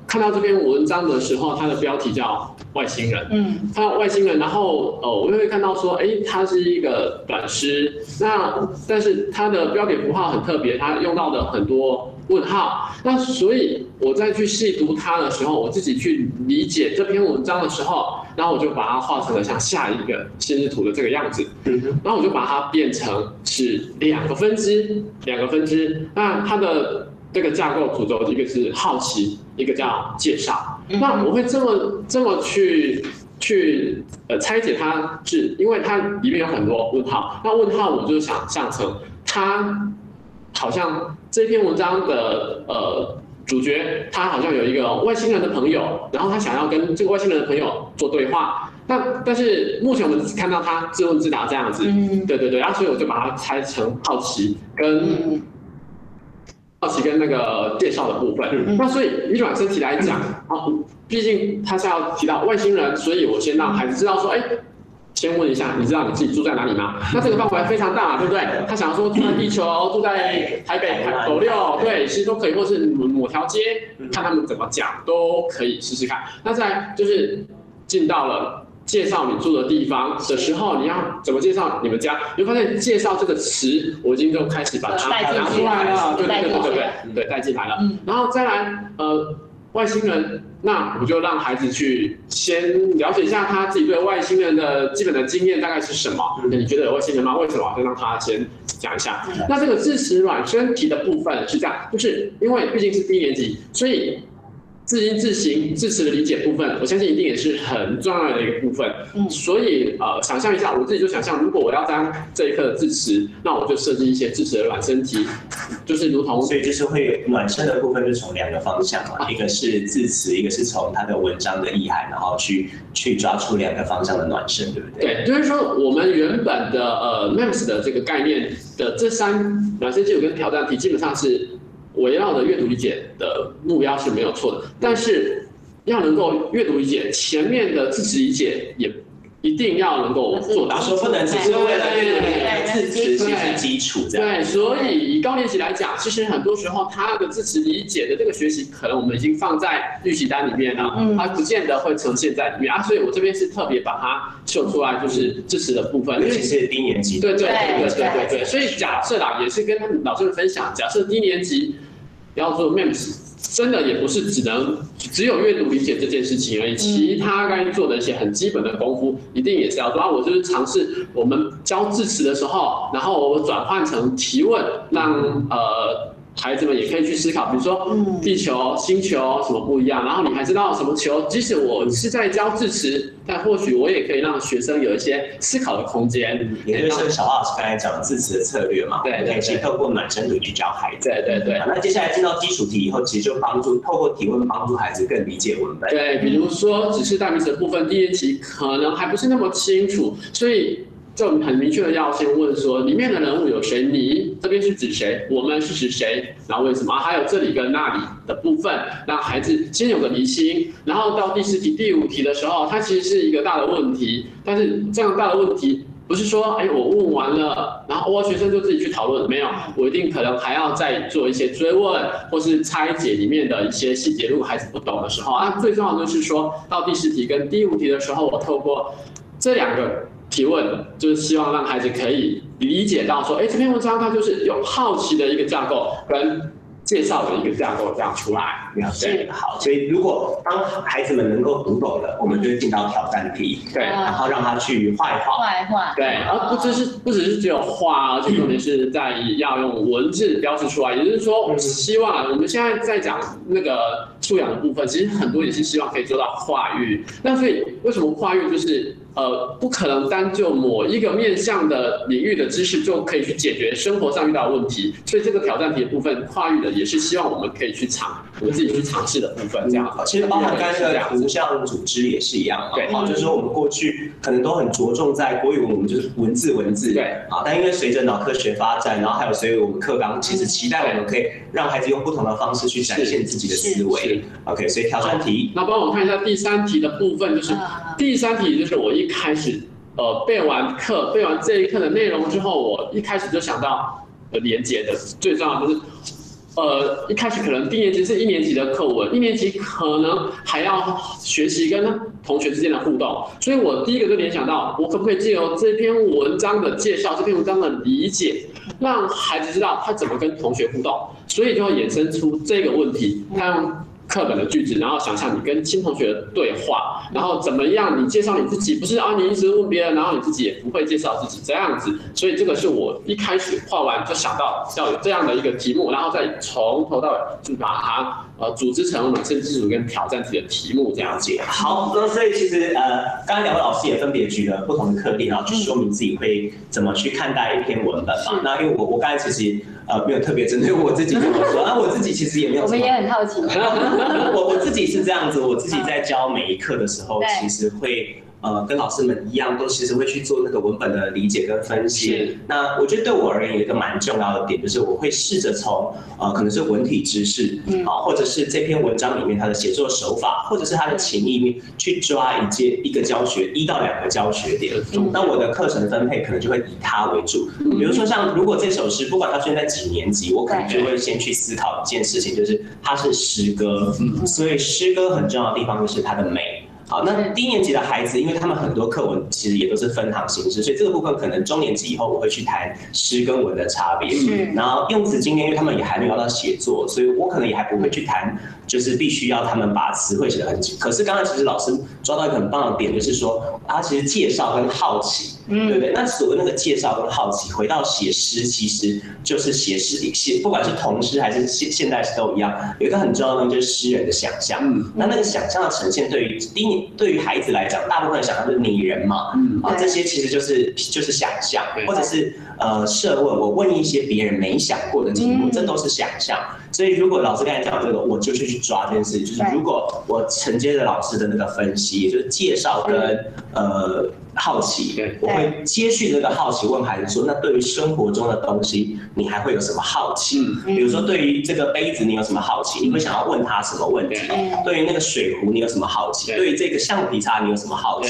看到这篇文章的时候，它的标题叫外星人，嗯，看到外星人，然后呃，我就会看到说，哎，它是一个短诗，那但是它的标点符号很特别，它用到的很多问号，那所以我再去细读它的时候，我自己去理解这篇文章的时候，然后我就把它画成了像下一个心智图的这个样子，嗯，然后我就把它变成是两个分支，两个分支，那它的。这个架构主轴，一个是好奇，一个叫介绍。那我会这么这么去去呃拆解它，是因为它里面有很多问号。那问号我就想象成它好像这篇文章的呃主角，他好像有一个外星人的朋友，然后他想要跟这个外星人的朋友做对话。那但是目前我们只看到他自问自答这样子。嗯，对对对。然后所以我就把它拆成好奇跟。好奇跟那个介绍的部分，嗯、那所以以软身体来讲，啊、嗯，毕竟他是要提到外星人，所以我先让孩子知道说，哎，先问一下，你知道你自己住在哪里吗？那这个范围非常大，对不对？[LAUGHS] 他想要说住在地球，住在台北斗六，对，其实都可以，或是某条街，看他们怎么讲都可以试试看。那再就是进到了。介绍你住的地方的时候，你要怎么介绍你们家？你会发现“介绍”这个词，我已经就开始把它拿出来了，对对对对对对，带进来了。然后再来，呃，外星人，那我就让孩子去先了解一下他自己对外星人的基本的经验大概是什么。那你觉得有外星人吗？为什么？就让他先讲一下。那这个字词软身体的部分是这样，就是因为毕竟是低年级，所以。字音字形字词的理解部分，我相信一定也是很重要的一个部分。嗯，所以呃，想象一下，我自己就想象，如果我要当这一课的字词，那我就设计一些字词的软身题，就是如同，所以就是会暖身的部分，就从两个方向嘛，啊、一个是字词，一个是从它的文章的意涵，然后去去抓出两个方向的暖身，对不对？对，就是说我们原本的呃 MEMS 的这个概念的这三暖身基础跟挑战题，基本上是。围绕着阅读理解的目标是没有错的，但是要能够阅读理解，前面的字词理解也一定要能够做到。说不能只是为了阅读理解，字词其实是基础。对，所以以高年级来讲，其实很多时候他的字词理解的这个学习，可能我们已经放在预习单里面了，它不见得会呈现在里面啊。所以我这边是特别把它秀出来，就是字词的部分，尤其是低年级。对对对对对对对。所以假设啦，也是跟老师们分享，假设低年级。要做 MEMS，真的也不是只能只有阅读理解这件事情而已，其他该做的一些很基本的功夫，一定也是要做。啊，我就是尝试我们教字词的时候，然后我转换成提问，让呃。孩子们也可以去思考，比如说地球、星球什么不一样，然后你还知道什么球？即使我是在教字词，但或许我也可以让学生有一些思考的空间。也就是小老师刚才讲的字词的策略嘛，对，可以透过暖身图去教孩子。对对对。那接下来进到基础题以后，其实就帮助透过提问帮助孩子更理解文本。对，比如说只是代名词的部分，第一题可能还不是那么清楚，所以。就很明确的要先问说，里面的人物有谁？你这边是指谁？我们是指谁？然后为什么？还有这里跟那里的部分，让孩子先有个厘清。然后到第四题、第五题的时候，它其实是一个大的问题。但是这样大的问题不是说，哎，我问完了，然后我学生就自己去讨论，没有，我一定可能还要再做一些追问，或是拆解里面的一些细节。如果孩子不懂的时候，啊，最重要的就是说到第四题跟第五题的时候，我透过这两个。提问就是希望让孩子可以理解到说，哎，这篇文章它就是有好奇的一个架构跟介绍的一个架构这样出来。对，好，所以如果当孩子们能够读懂了，我们就进到挑战题，对，然后让他去画一画，画一画，对，而不只是不只是只有画，而且重点是在要用文字标示出来。也就是说，我们希望我们现在在讲那个素养的部分，其实很多也是希望可以做到跨域。那所以为什么跨域就是？呃，不可能单就某一个面向的领域的知识就可以去解决生活上遇到的问题，所以这个挑战题的部分跨域的也是希望我们可以去尝，我们自己去尝试的部分，这样子。其实包含刚才那个图像组织也是一样，对，好，就是说我们过去可能都很着重在国语文，我们就是文字文字，对，啊，但因为随着脑科学发展，然后还有随着我们课纲，其实期待我们可以让孩子用不同的方式去展现自己的思维。OK，所以挑战题，那帮我看一下第三题的部分，就是第三题就是我一开始。呃，背完课，背完这一课的内容之后，我一开始就想到，呃，连接的最重要就是，呃，一开始可能低年级是一年级的课文，一年级可能还要学习跟同学之间的互动，所以我第一个就联想到，我可不可以借由这篇文章的介绍，这篇文章的理解，让孩子知道他怎么跟同学互动，所以就会衍生出这个问题，他用。课本的句子，然后想象你跟新同学的对话，然后怎么样？你介绍你自己，不是啊？你一直问别人，然后你自己也不会介绍自己这样子。所以这个是我一开始画完就想到要有这样的一个题目，然后再从头到尾就把它呃组织成暖身基础跟挑战题的题目这样子。好，那所以其实呃，刚刚两位老师也分别举了不同的课例，然后去说明自己会怎么去看待一篇文本嘛。那因为我我刚才其实。呃，没有特别针对我自己这么说啊，我自己其实也没有。我们也很好奇。[LAUGHS] 我我自己是这样子，我自己在教每一课的时候，其实会。呃，跟老师们一样，都其实会去做那个文本的理解跟分析。那我觉得对我而言有一个蛮重要的点，就是我会试着从呃，可能是文体知识，啊，或者是这篇文章里面它的写作手法，或者是它的情意面，去抓一节一个教学一到两个教学点。那我的课程分配可能就会以它为主。比如说像如果这首诗，不管它出现在几年级，我可能就会先去思考一件事情，就是它是诗歌，所以诗歌很重要的地方就是它的美。好，那低年级的孩子，因为他们很多课文其实也都是分行形式，所以这个部分可能中年级以后我会去谈诗跟文的差别。是，然后用词今天因为他们也还没有到写作，所以我可能也还不会去谈，就是必须要他们把词汇写得很紧。可是刚刚其实老师抓到一个很棒的点，就是说他其实介绍跟好奇。嗯，对不对？那所谓那个介绍跟好奇，回到写诗，其实就是写诗写，不管是童诗还是现现代诗都一样，有一个很重要的东西就是诗人的想象。嗯，那那个想象的呈现，对于第一，对于孩子来讲，大部分的想象就是拟人嘛。嗯，啊，这些其实就是就是想象，或者是呃设问，我问一些别人没想过的题目，这都是想象。所以如果老师刚才讲这个，我就是去抓这件事情，就是如果我承接着老师的那个分析，也就是介绍跟呃。好奇，我会接续这个好奇问孩子说：“那对于生活中的东西，你还会有什么好奇？比如说，对于这个杯子，你有什么好奇？你会想要问他什么问题？对于那个水壶，你有什么好奇？对于这个橡皮擦，你有什么好奇？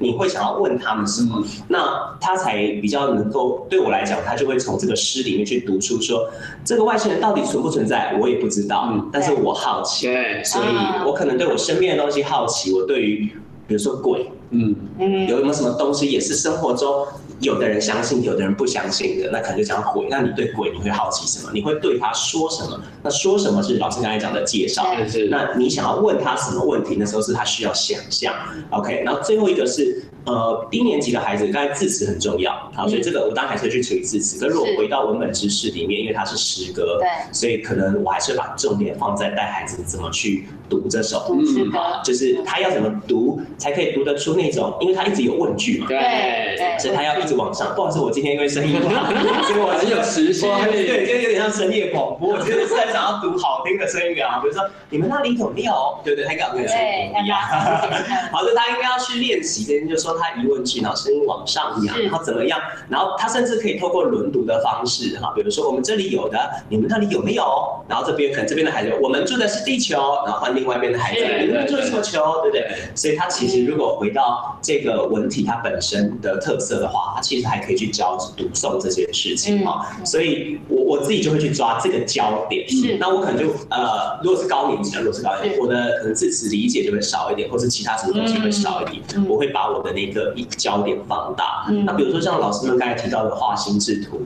你会想要问他们什么？那他才比较能够对我来讲，他就会从这个诗里面去读出说，这个外星人到底存不存在？我也不知道，但是我好奇，所以我可能对我身边的东西好奇。我对于比如说鬼。嗯嗯，有没有什么东西也是生活中有的人相信，有的人不相信的？那可能就讲鬼。那你对鬼你会好奇什么？你会对他说什么？那说什么是老师刚才讲的介绍。是。那你想要问他什么问题？那时候是他需要想象。OK。然后最后一个是呃低年级的孩子，刚才字词很重要。好，所以这个我当然还是会去处理字词。可是如果回到文本知识里面，因为它是诗歌，对，所以可能我还是会把重点放在带孩子怎么去读这首。嗯，好，就是他要怎么读才可以读得出。那种，因为他一直有问句嘛，对，所以他要一直往上。不好意思，我今天因为声音不好，所以我很有磁性，[LAUGHS] 对，今天有点像深夜广播。我今天是在想要读好听的声音啊，[LAUGHS] 比如说你们那里有没有？对对，他应该有跟你说不一样。[LAUGHS] 好，的他应该要去练习，这边就说他疑问句，然后声音往上扬，然后怎么样？然后他甚至可以透过轮读的方式，哈，比如说我们这里有的，你们那里有没有？然后这边可能这边的孩子，我们住的是地球，然后换另外一边的孩子，你们住的是什么球？对不对？所以他其实如果回到这个文体它本身的特色的话，它其实还可以去教读诵这些事情哈，所以我我自己就会去抓这个焦点。是，那我可能就呃，如果是高年级的，如果是高年级，我的可能字词理解就会少一点，或是其他什么东西会少一点。我会把我的那个一焦点放大。那比如说像老师们刚才提到的画心智图，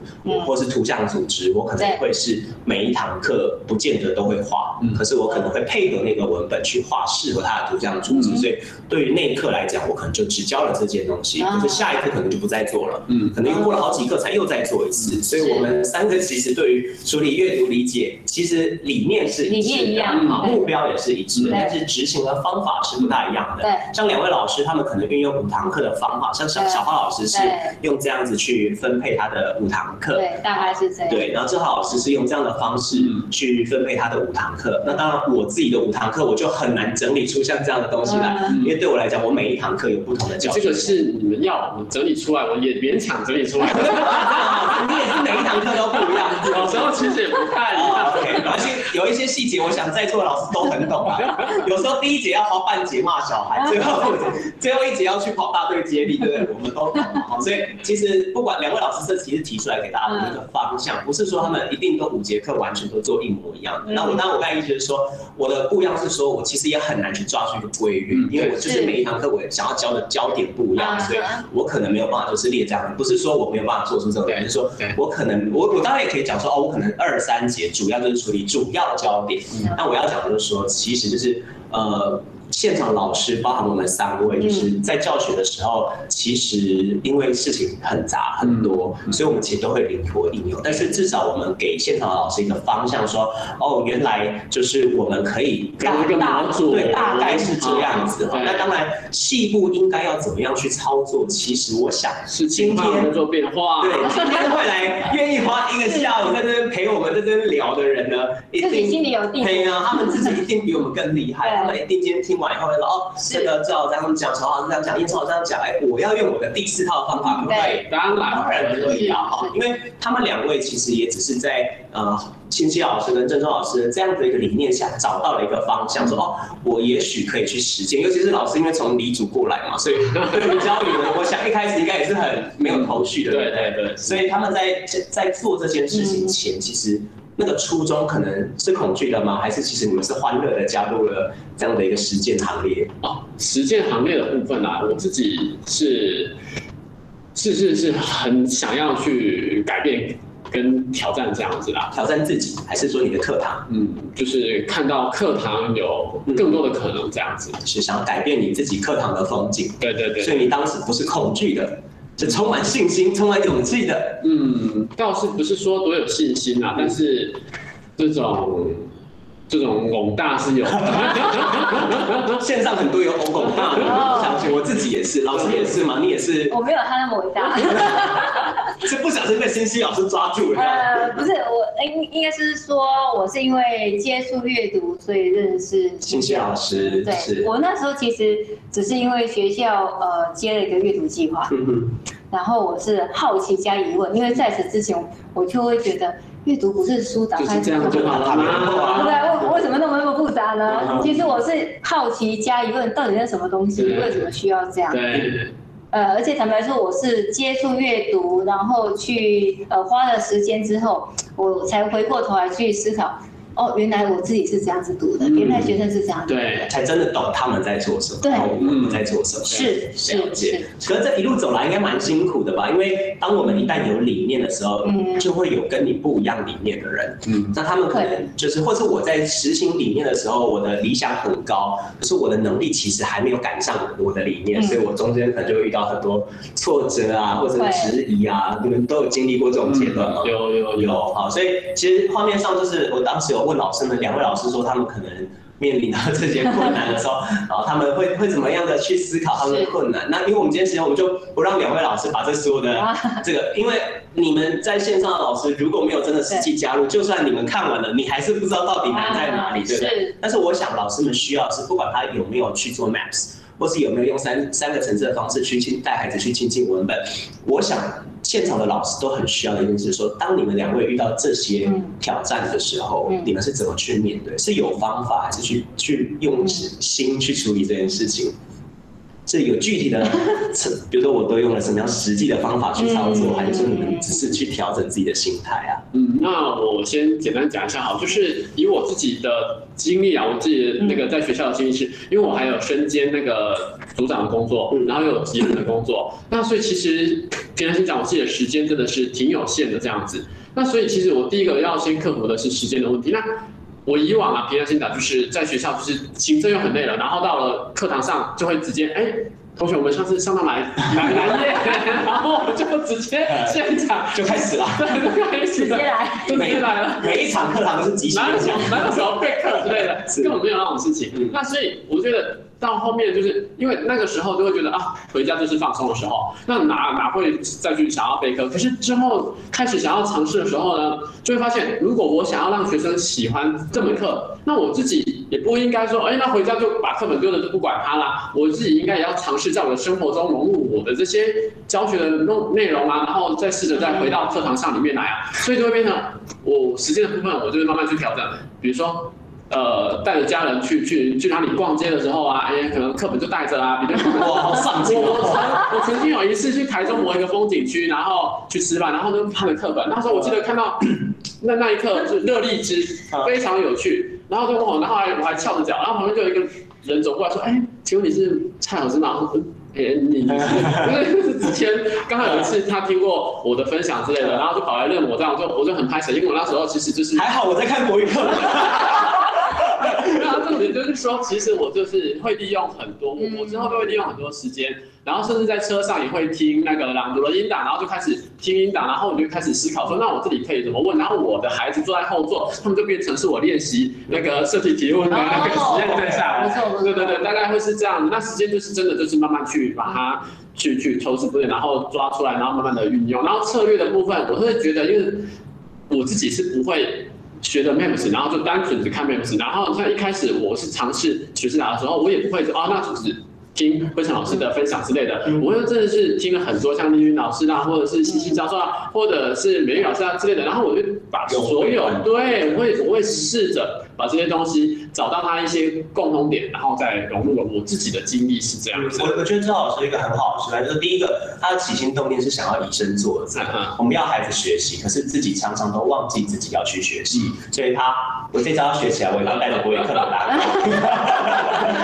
或是图像组织，我可能会是每一堂课不见得都会画，可是我可能会配合那个文本去画适合他的图像组织。所以对于那一课来讲，我可能就只教了这件东西，可是下一课可能就不再做了，嗯，可能又过了好几课才又再做一次，所以我们三个其实对于处理阅读理解，其实理念是一致的，目标也是一致的，但是执行的方法是不大一样的。对，像两位老师他们可能运用五堂课的方法，像小小花老师是用这样子去分配他的五堂课，对，大概是这样。对，然后正浩老师是用这样的方式去分配他的五堂课。那当然，我自己的五堂课我就很难整理出像这样的东西来，因为对我来讲，我每一堂课有不同的教学。这个是你们要我整理出来，我也勉强整理出来。[LAUGHS] 你也是每一堂课都不一样，有时候其实也不太一样。OK，而且有一些细节，我想在座的老师都很懂啊。有时候第一节要花半节骂小孩，最后 [LAUGHS] 最后一节要去跑大队接力，对不对？我们都懂。所以其实不管两位老师这其实提出来给大家的一个方向，不是说他们一定都五节课完全都做一模一样的。那我当然我刚才意思是说，我的不一样是说我其实也很难去抓住一个规律，因为我就是每一堂课我想要教的焦点不一样，所以我可能没有办法就是列这样。不是说我没有办法做出这个，而是说我可能我我当然也可以讲说哦，我可能二三节主要就是处理主要焦点。那我要讲的就是说，其实就是呃。现场老师包含我们三位，就是在教学的时候，其实因为事情很杂很多，所以我们其实都会灵活应用。但是至少我们给现场的老师一个方向，说哦，原来就是我们可以大组对，大概是这样子。那当然细部应该要怎么样去操作，其实我想是今天做变化。对，今天会来愿意花一个下午在这边陪我们在这边聊的人呢，一定心里有定。对啊，他们自己一定比我们更厉害，[LAUGHS] 他们一定今天听。以后会说哦，这个赵这样讲，曹老师这样讲，叶超这样讲，哎，我要用我的第四套方法，对，当然当然可以啊，哈，因为他们两位其实也只是在呃，清溪老师跟郑州老师这样的一个理念下找到了一个方向，说哦，我也许可以去实践，尤其是老师因为从理组过来嘛，所以 [LAUGHS] 对于教育呢，我想一开始应该也是很没有头绪的，对对？对，所以他们在在做这件事情前，其实。那个初衷可能是恐惧的吗？还是其实你们是欢乐的加入了这样的一个实践行列？哦，实践行列的部分啊，我自己是是是是很想要去改变跟挑战这样子啦。挑战自己，还是说你的课堂？嗯，就是看到课堂有更多的可能这样子，嗯、是想要改变你自己课堂的风景。对对对，所以你当时不是恐惧的。是充满信心、充满勇气的。嗯，倒是不是说多有信心啊，但是这种这种广大是有的。[LAUGHS] 线上很多有广大的，我相信我自己也是，老师也是嘛，你也是。我没有他那么伟大。[LAUGHS] 是不小心被清熙老师抓住了。呃，不是，我应应该是说，我是因为接触阅读，所以认识清熙老师。对，我那时候其实只是因为学校呃接了一个阅读计划，然后我是好奇加疑问，因为在此之前我就会觉得阅读不是书打开这样就好了吗？对不对？为为什么那么那么复杂呢？其实我是好奇加疑问，到底是什么东西？为什么需要这样？对。呃，而且坦白说，我是接触阅读，然后去呃花了时间之后，我才回过头来去思考。哦，原来我自己是这样子读的，原来学生是这样读的，对，才真的懂他们在做什么，对，我们在做什么，是是是。可是这一路走来应该蛮辛苦的吧？因为当我们一旦有理念的时候，嗯，就会有跟你不一样理念的人，嗯，那他们可能就是，或是我在实行理念的时候，我的理想很高，可是我的能力其实还没有赶上我的理念，所以我中间可能就会遇到很多挫折啊，或者质疑啊，你们都有经历过这种阶段吗？有有。有，好，所以其实画面上就是我当时有。问老师们，两位老师说他们可能面临到这些困难的时候，然后他们会会怎么样的去思考他们的困难？那因为我们今天时间，我们就不让两位老师把这所有的这个，因为你们在线上的老师如果没有真的实际加入，就算你们看完了，你还是不知道到底难在哪里，对不对？但是我想老师们需要是，不管他有没有去做 Maps，或是有没有用三三个层次的方式去亲带孩子去亲近文本，我想。现场的老师都很需要的一件事，说当你们两位遇到这些挑战的时候，嗯、你们是怎么去面对？是有方法，还是去去用心去处理这件事情？是有具体的，比如说我都用了什么样实际的方法去操作，还是说你们只是去调整自己的心态啊？嗯，那我先简单讲一下哈，就是以我自己的经历啊，我自己那个在学校的经历是，因为我还有身兼那个组长的工作，然后又有级员的工作，那所以其实平常心讲，我自己的时间真的是挺有限的这样子。那所以其实我第一个要先克服的是时间的问题。那我以往啊，平常心打就是在学校就是行政又很累了，然后到了课堂上就会直接哎，同学我们上次上到哪哪哪页，然后就直接现场就开始了，开始直接来，就直接来了。每一场课堂都是即兴，哪有什么备课之类的，根本没有那种事情。那所以我觉得。到后面就是因为那个时候就会觉得啊，回家就是放松的时候，那哪哪会再去想要备课？可是之后开始想要尝试的时候呢，就会发现，如果我想要让学生喜欢这门课，那我自己也不应该说，哎，那回家就把课本丢了就不管它啦。我自己应该也要尝试在我的生活中融入我的这些教学的内内容啊，然后再试着再回到课堂上里面来啊，所以就会变成我时间的部分，我就会慢慢去调整，比如说。呃，带着家人去去去哪里逛街的时候啊，哎呀，可能课本就带着啊，比较 [LAUGHS] 哇，好上进。我我曾经有一次去台中某一个风景区，然后去吃饭，然后就看了课本。那时候我记得看到那那一刻是热荔枝，非常有趣。然后就问我，然后还我还翘着脚，然后旁边就有一个人走过来说：“哎，请问你是蔡老师吗？”哎，你 [LAUGHS] 因为之前刚好有一次他听过我的分享之类的，然后就跑来认我，这样我就我就很拍手，因为我那时候其实就是还好我在看国语课。那重点就是说，其实我就是会利用很多，我我之后都会利用很多时间，然后甚至在车上也会听那个朗读的音档，然后就开始听音档，然后我就开始思考说，那我这里可以怎么问？然后我的孩子坐在后座，他们就变成是我练习那个设计提问的那个实验对象。对对对，大概会是这样。那时间就是真的就是慢慢去把它去去抽丝剥茧，然后抓出来，然后慢慢的运用。然后策略的部分，我是觉得，因为我自己是不会。学的 mams 然后就单纯只看 mams 然后像一开始我是尝试学生达的时候，我也不会说啊，那就是听辉成老师的分享之类的，我又真的是听了很多像丽云老师啊，或者是西西教授啊，或者是美玉老师啊之类的，然后我就把所有对，我会我会试着。把这些东西找到它一些共同点，然后再融入了我自己的经历是这样子。我我觉得赵老师一个很好的示范，就是第一个，他的起心动念是想要以身作则。我们要孩子学习，可是自己常常都忘记自己要去学习，所以他我这招要学起来，我也要带着国语课本来。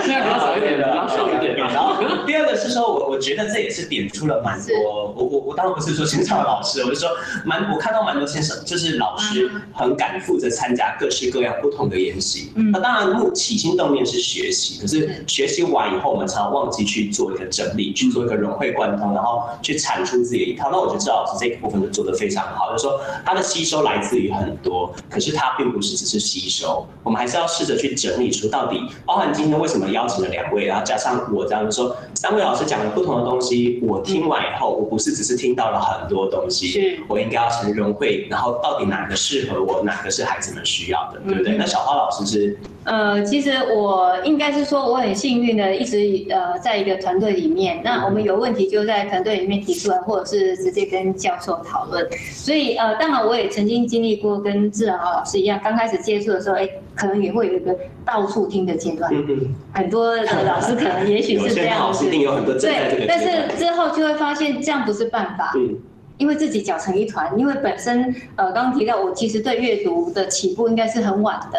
[LAUGHS] [LAUGHS] 现在比较少一点的，比较少一点。然后第二个是说，我我觉得这也是点出了蛮多。我我我当然不是说线上的老师，我是说蛮我看到蛮多先生，就是老师很敢负责参加各式各样不同的。练习，那当然目起心动念是学习，可是学习完以后，我们常常忘记去做一个整理，去做一个融会贯通，然后去产出自己的一套。那我就知道是这个部分就做得非常好，就是说他的吸收来自于很多，可是他并不是只是吸收，我们还是要试着去整理出到底，包含今天为什么邀请了两位，然后加上我这样子说，三位老师讲了不同的东西，我听完以后，我不是只是听到了很多东西，我应该要成融会，然后到底哪个适合我，哪个是孩子们需要的，对不对？那小花老师是，呃，其实我应该是说我很幸运的，一直呃在一个团队里面。那我们有问题就在团队里面提出来，或者是直接跟教授讨论。所以呃，当然我也曾经经历过跟志豪老师一样，刚开始接触的时候，哎，可能也会有一个到处听的阶段。嗯嗯。很多的老师可能也许是这样子。对，但是之后就会发现这样不是办法。嗯。因为自己搅成一团，因为本身呃刚刚提到我其实对阅读的起步应该是很晚的，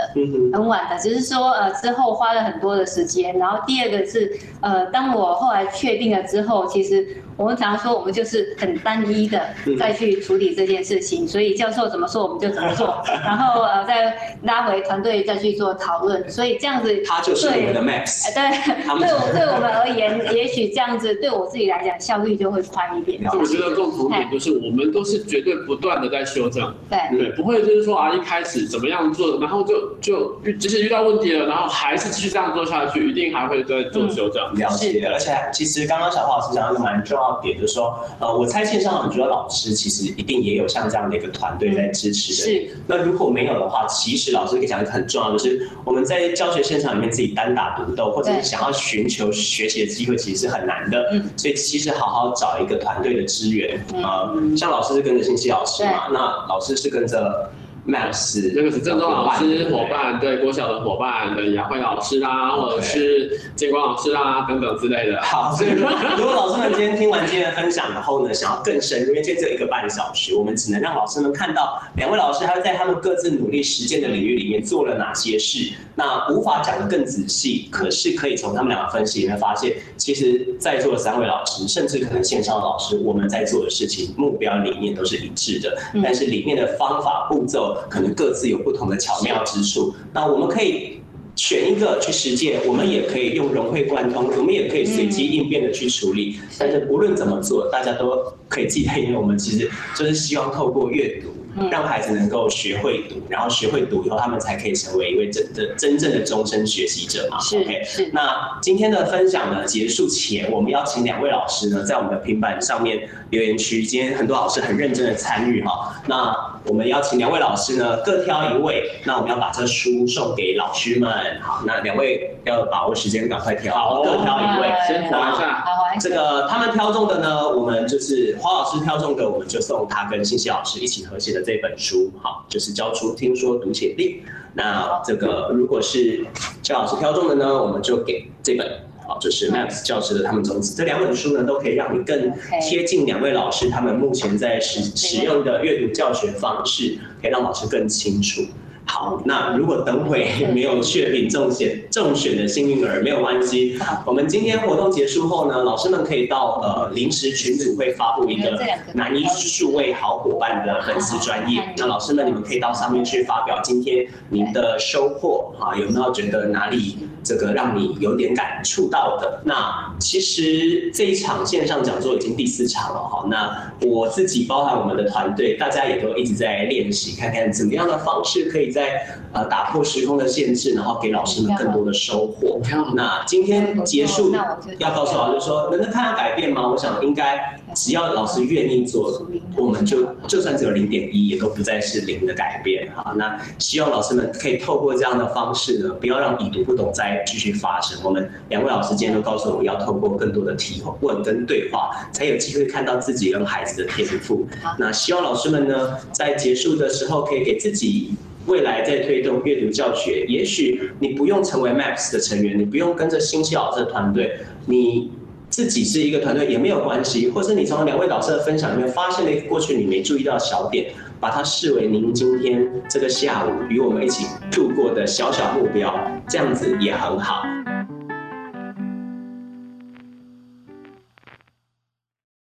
很晚的，只是说呃之后花了很多的时间。然后第二个是呃当我后来确定了之后，其实我们常常说我们就是很单一的再去处理这件事情，所以教授怎么说我们就怎么做，[LAUGHS] 然后呃再拉回团队再去做讨论。所以这样子，他就是我们的 Max。对，对我对我们而言，[LAUGHS] 也许这样子对我自己来讲效率就会宽一点。我觉得共同点就是。我们都是绝对不断的在修正，对对，不会就是说啊，一开始怎么样做，然后就就即使遇到问题了，然后还是继续这样做下去，一定还会再做修正。嗯、了解，而且其实刚刚小花老师讲到一个蛮重要点，就是说，呃，我猜线上很多老师其实一定也有像这样的一个团队在支持的。是。那如果没有的话，其实老师可以讲一个很重要的，就是我们在教学现场里面自己单打独斗，或者是想要寻求学习的机会，其实是很难的。嗯。所以其实好好找一个团队的支援啊。嗯像老师是跟着信息老师嘛，那老师是跟着 Max，这个是郑州老师伙伴，对郭晓的伙伴对雅慧老师啦，或者是建光老师啦等等之类的。好，所以如果老师们今天听完今天的分享以后呢，想要更深入，因为今天只有一个半小时，我们只能让老师们看到两位老师他在他们各自努力实践的领域里面做了哪些事。那无法讲得更仔细，可是可以从他们两个分析里面发现，其实在座的三位老师，甚至可能线上的老师，我们在做的事情目标理念都是一致的，但是里面的方法步骤可能各自有不同的巧妙之处。那我们可以选一个去实践，我们也可以用融会贯通，我们也可以随机应变的去处理。但是无论怎么做，大家都可以记得，因为我们其实就是希望透过阅读。让孩子能够学会读，然后学会读以后，他们才可以成为一位真的真正的终身学习者嘛。是 OK，是。那今天的分享呢，结束前，我们邀请两位老师呢，在我们的平板上面留言区，今天很多老师很认真的参与哈。那我们邀请两位老师呢，各挑一位，那我们要把这书送给老师们。好，那两位要把握时间，赶快挑，好，各挑一位。先挑一下。这个他们挑中的呢，我们就是花老师挑中的，我们就送他跟信息老师一起合写的这本书，好，就是教出听说读写力。那这个如果是肖老师挑中的呢，我们就给这本，好，就是 Max 教师的他们种子。这两本书呢，都可以让你更贴近两位老师他们目前在使使用的阅读教学方式，可以让老师更清楚。好，那如果等会没有确定中选中选的幸运儿没有关系，我们今天活动结束后呢，老师们可以到呃临时群组会发布一个南一数位好伙伴的粉丝专业，那老师们你们可以到上面去发表今天您的收获哈，有没有觉得哪里这个让你有点感触到的？那其实这一场线上讲座已经第四场了哈，那我自己包含我们的团队，大家也都一直在练习，看看怎么样的方式可以在。在呃打破时空的限制，然后给老师们更多的收获。那今天结束，要告诉老师说，能够看到改变吗？我想应该只要老师愿意做，我们就就算只有零点一，也都不再是零的改变。好，那希望老师们可以透过这样的方式呢，不要让已读不懂再继续发生。我们两位老师今天都告诉我们要透过更多的提问跟对话，才有机会看到自己跟孩子的天赋。那希望老师们呢，在结束的时候可以给自己。未来在推动阅读教学，也许你不用成为 MAPS 的成员，你不用跟着新奇老师的团队，你自己是一个团队也没有关系，或是你从两位老师的分享里面发现了一个过去你没注意到的小点，把它视为您今天这个下午与我们一起度过的小小目标，这样子也很好。